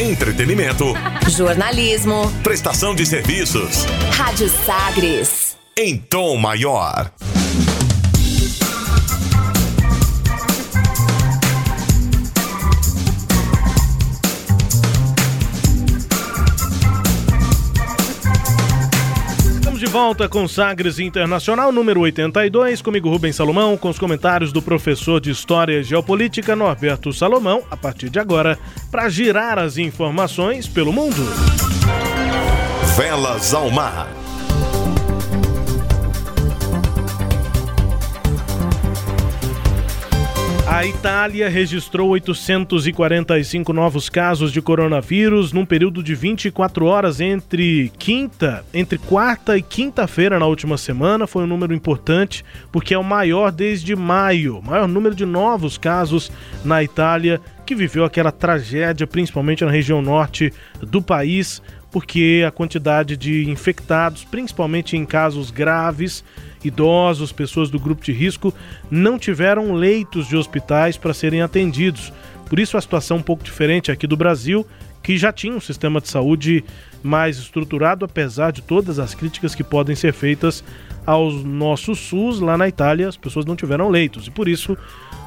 Entretenimento, Jornalismo. prestação de serviços, Rádio Sagres. em tom maior. Volta com Sagres Internacional número 82, comigo Rubens Salomão, com os comentários do professor de História e Geopolítica Norberto Salomão, a partir de agora, para girar as informações pelo mundo. Velas ao mar. A Itália registrou 845 novos casos de coronavírus num período de 24 horas entre quinta, entre quarta e quinta-feira na última semana. Foi um número importante porque é o maior desde maio, maior número de novos casos na Itália, que viveu aquela tragédia, principalmente na região norte do país, porque a quantidade de infectados, principalmente em casos graves, idosos, pessoas do grupo de risco, não tiveram leitos de hospitais para serem atendidos. Por isso a situação é um pouco diferente aqui do Brasil, que já tinha um sistema de saúde mais estruturado, apesar de todas as críticas que podem ser feitas ao nosso SUS lá na Itália, as pessoas não tiveram leitos e por isso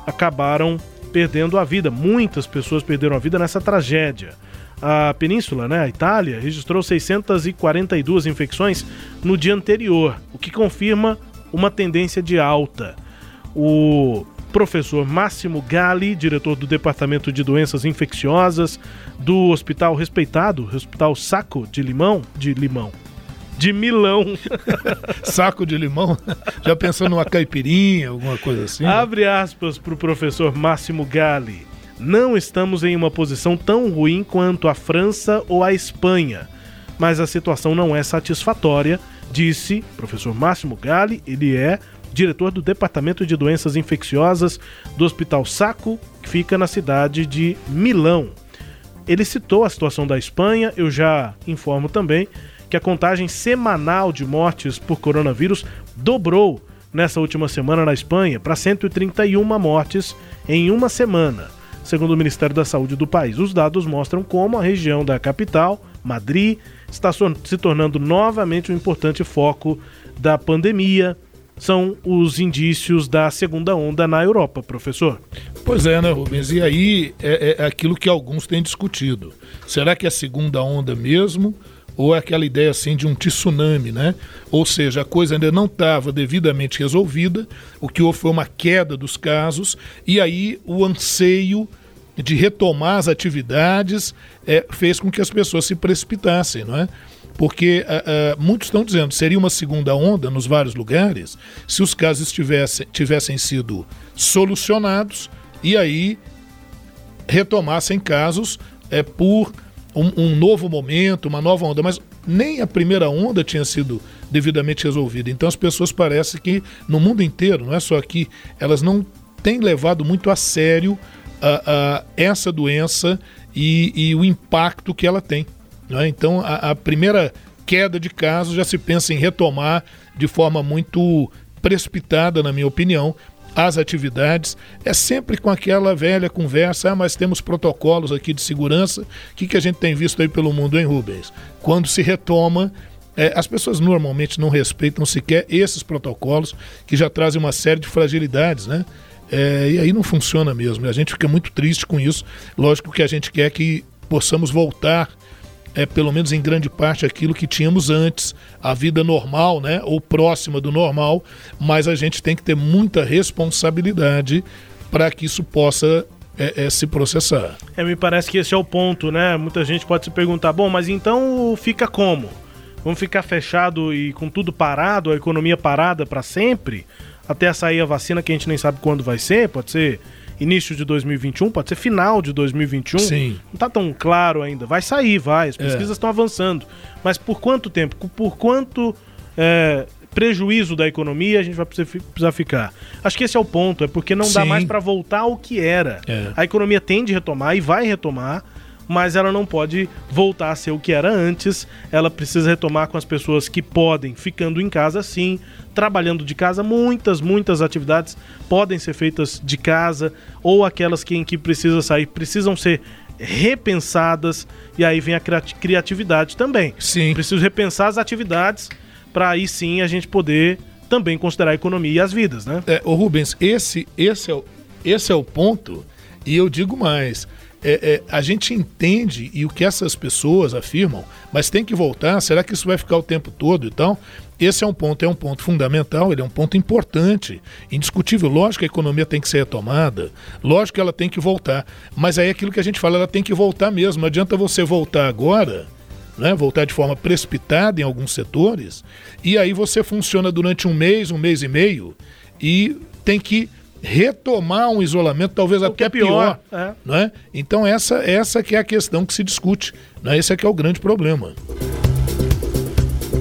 acabaram perdendo a vida. Muitas pessoas perderam a vida nessa tragédia a península, né, a Itália, registrou 642 infecções no dia anterior, o que confirma uma tendência de alta. O professor Máximo Galli, diretor do Departamento de Doenças Infecciosas do Hospital Respeitado, Hospital Saco de Limão, de Limão, de Milão. Saco de limão? Já pensando numa caipirinha, alguma coisa assim? Abre aspas para o professor Máximo Galli. Não estamos em uma posição tão ruim quanto a França ou a Espanha, mas a situação não é satisfatória, disse professor Máximo Galli, ele é diretor do Departamento de Doenças Infecciosas do Hospital Saco, que fica na cidade de Milão. Ele citou a situação da Espanha, eu já informo também que a contagem semanal de mortes por coronavírus dobrou nessa última semana na Espanha para 131 mortes em uma semana segundo o Ministério da Saúde do país. Os dados mostram como a região da capital, Madrid, está se tornando novamente um importante foco da pandemia. São os indícios da segunda onda na Europa, professor. Pois é, né, Rubens? E aí é, é aquilo que alguns têm discutido. Será que é a segunda onda mesmo? ou é aquela ideia assim de um tsunami, né? Ou seja, a coisa ainda não estava devidamente resolvida, o que houve foi uma queda dos casos, e aí o anseio de retomar as atividades é, fez com que as pessoas se precipitassem, não é? Porque uh, uh, muitos estão dizendo seria uma segunda onda nos vários lugares se os casos tivessem, tivessem sido solucionados e aí retomassem casos é, por um, um, novo momento, uma nova onda, mas nem a primeira onda tinha sido devidamente resolvida. Então as pessoas parecem que no mundo inteiro, não é só aqui, elas não têm levado muito a sério uh, uh, essa doença e, e, o impacto que ela tem. É? Então a, a primeira queda de casos já se pensa em retomar de forma muito precipitada, na minha opinião, as atividades, é sempre com aquela velha conversa, ah, mas temos protocolos aqui de segurança. O que, que a gente tem visto aí pelo mundo, hein, Rubens? Quando se retoma é, as pessoas normalmente não respeitam sequer esses protocolos que já trazem uma série de fragilidades, né? É, e aí não funciona mesmo. E a gente fica muito triste com isso. Lógico que a gente quer que possamos voltar é pelo menos em grande parte aquilo que tínhamos antes, a vida normal, né, ou próxima do normal, mas a gente tem que ter muita responsabilidade para que isso possa é, é, se processar. É, me parece que esse é o ponto, né? Muita gente pode se perguntar, bom, mas então fica como? Vamos ficar fechado e com tudo parado, a economia parada para sempre, até sair a vacina que a gente nem sabe quando vai ser? Pode ser início de 2021, pode ser final de 2021. Sim. Não está tão claro ainda. Vai sair, vai. As é. pesquisas estão é. avançando. Mas por quanto tempo? Por quanto é, prejuízo da economia a gente vai precisar ficar? Acho que esse é o ponto. É porque não Sim. dá mais para voltar ao que era. É. A economia tende a retomar e vai retomar mas ela não pode voltar a ser o que era antes. Ela precisa retomar com as pessoas que podem, ficando em casa sim, trabalhando de casa. Muitas, muitas atividades podem ser feitas de casa, ou aquelas que em que precisa sair precisam ser repensadas, e aí vem a criatividade também. Sim. Preciso repensar as atividades para aí sim a gente poder também considerar a economia e as vidas, né? É, o Rubens, esse, esse, é o, esse é o ponto, e eu digo mais é, é, a gente entende e o que essas pessoas afirmam, mas tem que voltar. Será que isso vai ficar o tempo todo? Então, esse é um ponto, é um ponto fundamental, ele é um ponto importante, indiscutível. Lógico que a economia tem que ser retomada, lógico que ela tem que voltar, mas aí é aquilo que a gente fala, ela tem que voltar mesmo. Não adianta você voltar agora, né, voltar de forma precipitada em alguns setores, e aí você funciona durante um mês, um mês e meio, e tem que retomar um isolamento talvez O até é pior, pior, é. não é? Então essa essa que é a questão que se discute, né? Esse é que é o grande problema.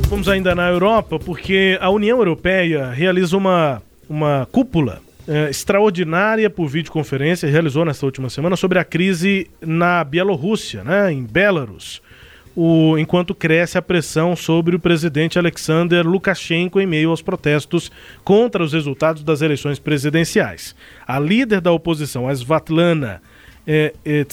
Vamos ainda na Europa, porque a União Europeia realiza uma, uma cúpula eh, extraordinária por videoconferência, realizou nesta última semana, sobre a crise na Bielorrússia, né, em Belarus. O, enquanto cresce a pressão sobre o presidente Alexander Lukashenko em meio aos protestos contra os resultados das eleições presidenciais. A líder da oposição, a Svetlana eh, eh,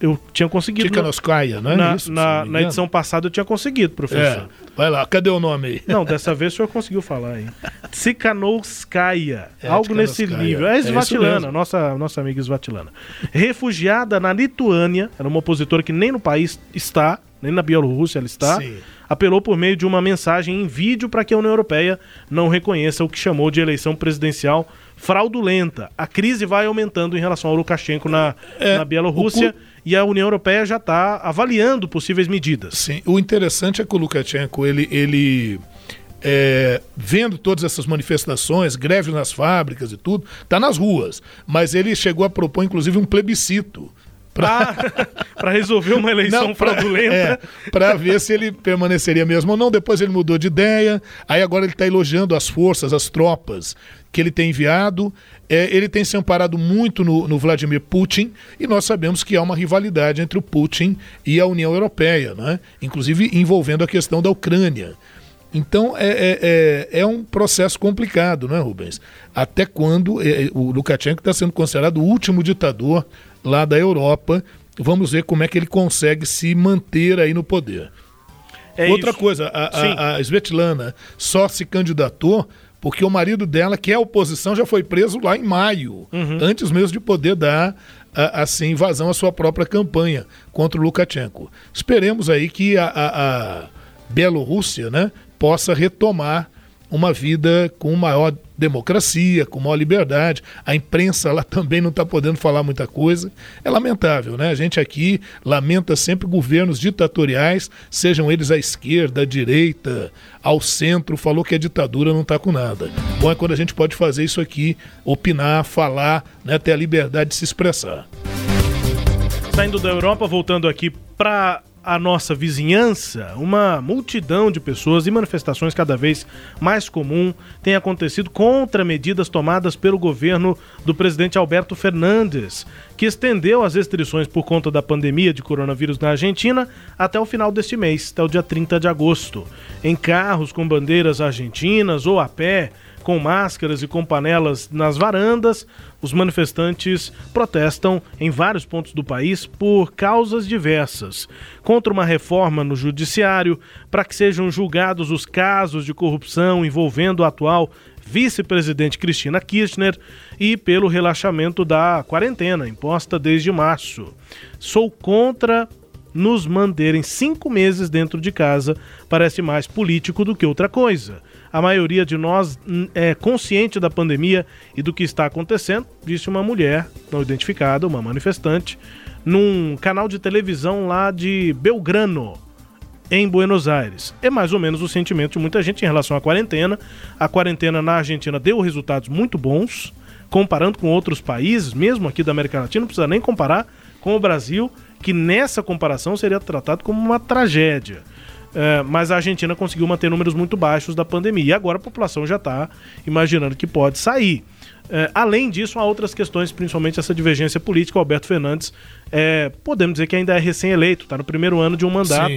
eu tinha conseguido. Tikhanovskaya, não é na, isso, na, na edição passada eu tinha conseguido, professor. É, vai lá, cadê o nome aí? Não, dessa vez o senhor conseguiu falar aí. Tsikhanouskaya, É, algo nesse Tikhanovskaya. nível. É É Svatilana, nossa, nossa amiga Svatilana. Refugiada na Lituânia, era uma opositora que nem no país está, nem na Bielorrússia ela está, Sim. apelou por meio de uma mensagem em vídeo para que a União Europeia não reconheça o que chamou de eleição presidencial fraudulenta. A crise vai aumentando em relação ao Lukashenko na, É, na Bielorrússia e a União Europeia já está avaliando possíveis medidas. Sim, o interessante é que o Lukashenko, ele, ele é, vendo todas essas manifestações, greves nas fábricas e tudo, tá nas ruas. Mas ele chegou a propor, inclusive, um plebiscito. Para resolver uma eleição pra- fraudulenta. é, pra ver se ele permaneceria mesmo ou não. Depois ele mudou de ideia. Aí agora ele está elogiando as forças, as tropas que ele tem enviado. É, ele tem se amparado muito no, no Vladimir Putin e nós sabemos que há uma rivalidade entre o Putin e a União Europeia, né? inclusive envolvendo a questão da Ucrânia. Então é, é, é, é um processo complicado, não é, Rubens? Até quando é, o Lukashenko está sendo considerado o último ditador lá da Europa. Vamos ver como é que ele consegue se manter aí no poder. É Outra isso. coisa, a, a, a Svetlana só se candidatou porque o marido dela, que é oposição, já foi preso lá em maio, Uhum. antes mesmo de poder dar a- assim vazão à sua própria campanha contra o Lukashenko. Esperemos aí que a, a, a Bielorrússia né, possa retomar uma vida com maior democracia, com maior liberdade. A imprensa lá também não está podendo falar muita coisa. É lamentável, né? A gente aqui lamenta sempre governos ditatoriais, sejam eles à esquerda, à direita, ao centro, falou que a ditadura não está com nada. Bom é quando a gente pode fazer isso aqui, opinar, falar, né, ter a liberdade de se expressar. Saindo da Europa, voltando aqui para a nossa vizinhança, uma multidão de pessoas e manifestações cada vez mais comum tem acontecido contra medidas tomadas pelo governo do presidente Alberto Fernandes, que estendeu as restrições por conta da pandemia de coronavírus na Argentina até o final deste mês, até o dia 30 de agosto. Em carros com bandeiras argentinas ou a pé, com máscaras e com panelas nas varandas, os manifestantes protestam em vários pontos do país por causas diversas. Contra uma reforma no judiciário, para que sejam julgados os casos de corrupção envolvendo a atual vice-presidente Cristina Kirchner e pelo relaxamento da quarentena imposta desde março. Sou contra nos manterem cinco meses dentro de casa parece mais político do que outra coisa. A maioria de nós hum, é consciente da pandemia e do que está acontecendo, disse uma mulher não identificada, uma manifestante, num canal de televisão lá de Belgrano, em Buenos Aires. É mais ou menos o sentimento de muita gente em relação à quarentena. A quarentena na Argentina deu resultados muito bons, comparando com outros países, mesmo aqui da América Latina, não precisa nem comparar com o Brasil, que nessa comparação seria tratado como uma tragédia. É, mas a Argentina conseguiu manter números muito baixos da pandemia. E agora a população já está imaginando que pode sair. É, além disso, há outras questões, principalmente essa divergência política. O Alberto Fernandes, é, podemos dizer que ainda é recém-eleito, está no primeiro ano de um mandato.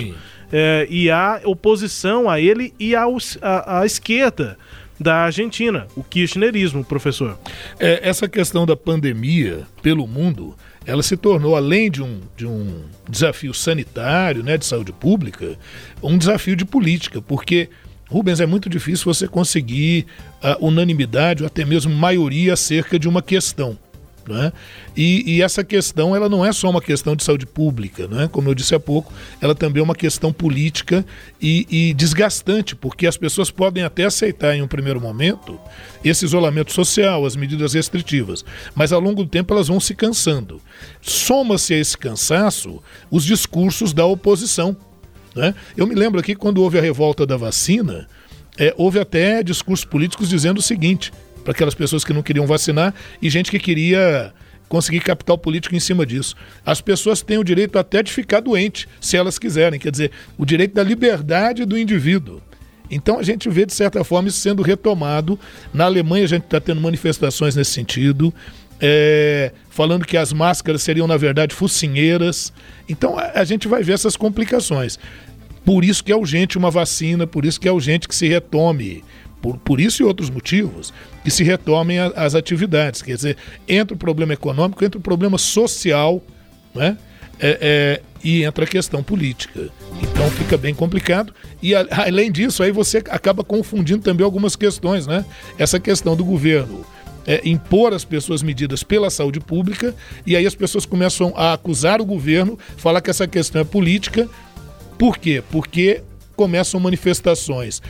É, e há oposição a ele e aos, a- à esquerda da Argentina, o kirchnerismo, professor. É, essa questão da pandemia pelo mundo, ela se tornou, além de um, de um desafio sanitário, né, de saúde pública, um desafio de política, porque, Rubens, é muito difícil você conseguir a unanimidade ou até mesmo maioria acerca de uma questão. Né? E, e essa questão ela não é só uma questão de saúde pública, né? como eu disse há pouco, ela também é uma questão política e, e desgastante, porque as pessoas podem até aceitar em um primeiro momento esse isolamento social, as medidas restritivas, mas ao longo do tempo elas vão se cansando. Soma-se a esse cansaço os discursos da oposição. Né? Eu me lembro aqui quando houve a revolta da vacina, é, houve até discursos políticos dizendo o seguinte: para aquelas pessoas que não queriam vacinar e gente que queria conseguir capital político em cima disso. As pessoas têm o direito até de ficar doente, se elas quiserem, quer dizer, o direito da liberdade do indivíduo. Então a gente vê, de certa forma, isso sendo retomado. Na Alemanha a gente está tendo manifestações nesse sentido. É, falando que as máscaras seriam, na verdade, focinheiras. Então a, a, gente vai ver essas complicações. Por isso que é urgente uma vacina, por isso que é urgente que se retome por, por isso e outros motivos, que se retomem a, as atividades. Quer dizer, entra o problema econômico, entra o problema social, né? É, é, e entra a questão política. Então fica bem complicado. E a, além disso, aí você acaba confundindo também algumas questões, né? Essa questão do governo. É, impor às pessoas medidas pela saúde pública, e aí as pessoas começam a acusar o governo, falar que essa questão é política. Por quê? Porque começam manifestações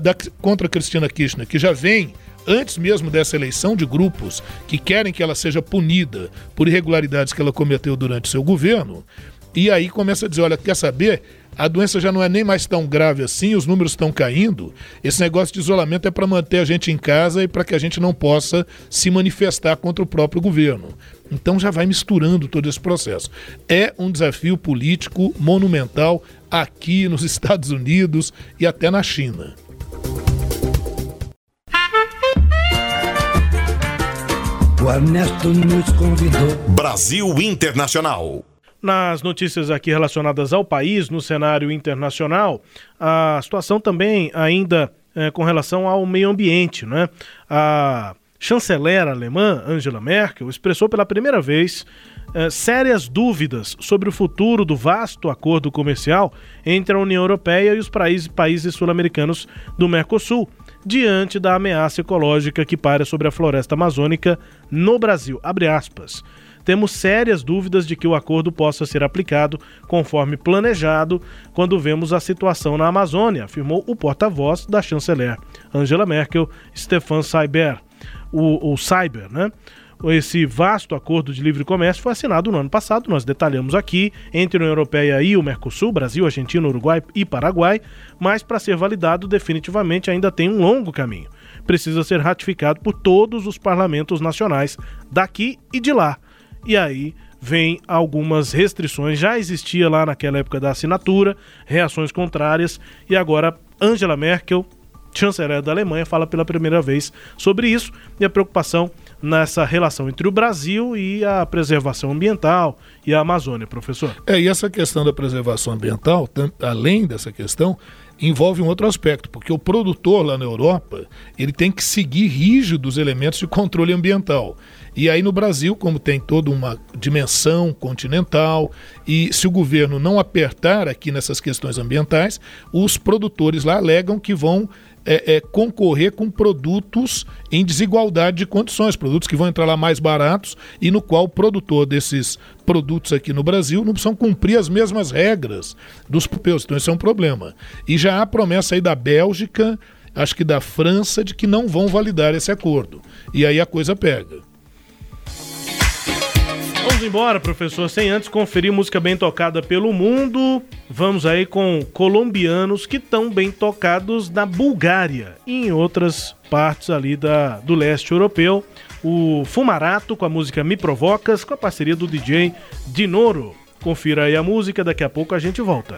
da, contra Cristina Kirchner, que já vem antes mesmo dessa eleição de grupos que querem que ela seja punida por irregularidades que ela cometeu durante seu governo, e aí começa a dizer, olha, quer saber? A doença já não é nem mais tão grave assim, os números estão caindo. Esse negócio de isolamento é para manter a gente em casa e para que a gente não possa se manifestar contra o próprio governo. Então já vai misturando todo esse processo. É um desafio político monumental aqui nos Estados Unidos e até na China. O Ernesto nos convidou. Brasil Internacional. Nas notícias aqui relacionadas ao país, no cenário internacional, a situação também ainda é, com relação ao meio ambiente, né? A chanceler alemã Angela Merkel expressou pela primeira vez é, sérias dúvidas sobre o futuro do vasto acordo comercial entre a União Europeia e os países, países sul-americanos do Mercosul, diante da ameaça ecológica que paira sobre a floresta amazônica no Brasil. Temos sérias dúvidas de que o acordo possa ser aplicado conforme planejado quando vemos a situação na Amazônia, afirmou o porta-voz da chanceler Angela Merkel, Stefan Cyber. O, o Cyber, né? Esse vasto acordo de livre comércio foi assinado no ano passado, nós detalhamos aqui, entre a União Europeia e o Mercosul, Brasil, Argentina, Uruguai e Paraguai, mas para ser validado definitivamente ainda tem um longo caminho. Precisa ser ratificado por todos os parlamentos nacionais daqui e de lá. E aí vem algumas restrições, já existia lá naquela época da assinatura, reações contrárias. E agora Angela Merkel chanceler da Alemanha, fala pela primeira vez sobre isso. E a preocupação nessa relação entre o Brasil e a preservação ambiental e a Amazônia, professor. É, e essa questão da preservação ambiental, além dessa questão, envolve um outro aspecto, porque o produtor lá na Europa, ele tem que seguir rígidos elementos de controle ambiental. E aí no Brasil, como tem toda uma dimensão continental, e se o governo não apertar aqui nessas questões ambientais, os produtores lá alegam que vão é, é, concorrer com produtos em desigualdade de condições, produtos que vão entrar lá mais baratos e no qual o produtor desses produtos aqui no Brasil não precisam cumprir as mesmas regras dos europeus. Então, isso é um problema. E já há promessa aí da Bélgica, acho que da França, de que não vão validar esse acordo. E aí a coisa pega. Vamos embora, professor, sem antes conferir música bem tocada pelo mundo. Vamos aí com colombianos que estão bem tocados na Bulgária e em outras partes ali da, do leste europeu. O Fumarato com a música Me Provocas, com a parceria do DJ Dinoro. Confira aí a música, daqui a pouco a gente volta.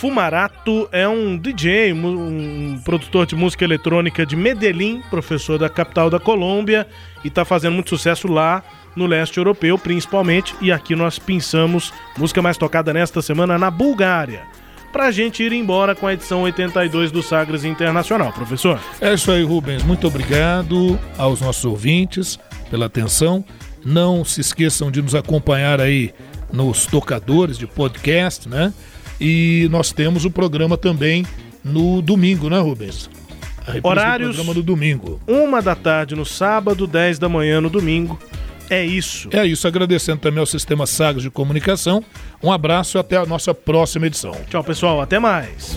Fumarato é um DJ, um produtor de música eletrônica de Medellín, professor da capital da Colômbia, e está fazendo muito sucesso lá no leste europeu, principalmente. E aqui nós pensamos música mais tocada nesta semana na Bulgária. Pra gente ir embora com a edição 82 do Sagres Internacional, professor. É isso aí, Rubens. Muito obrigado aos nossos ouvintes pela atenção. Não se esqueçam de nos acompanhar aí nos tocadores de podcast, né? E nós temos o programa também no domingo, né, Rubens? Horários. programa no domingo. Uma da tarde no sábado, 10 da manhã no domingo. É isso. É isso. Agradecendo também ao Sistema Sagres de Comunicação. Um abraço e até a nossa próxima edição. Tchau, pessoal. Até mais.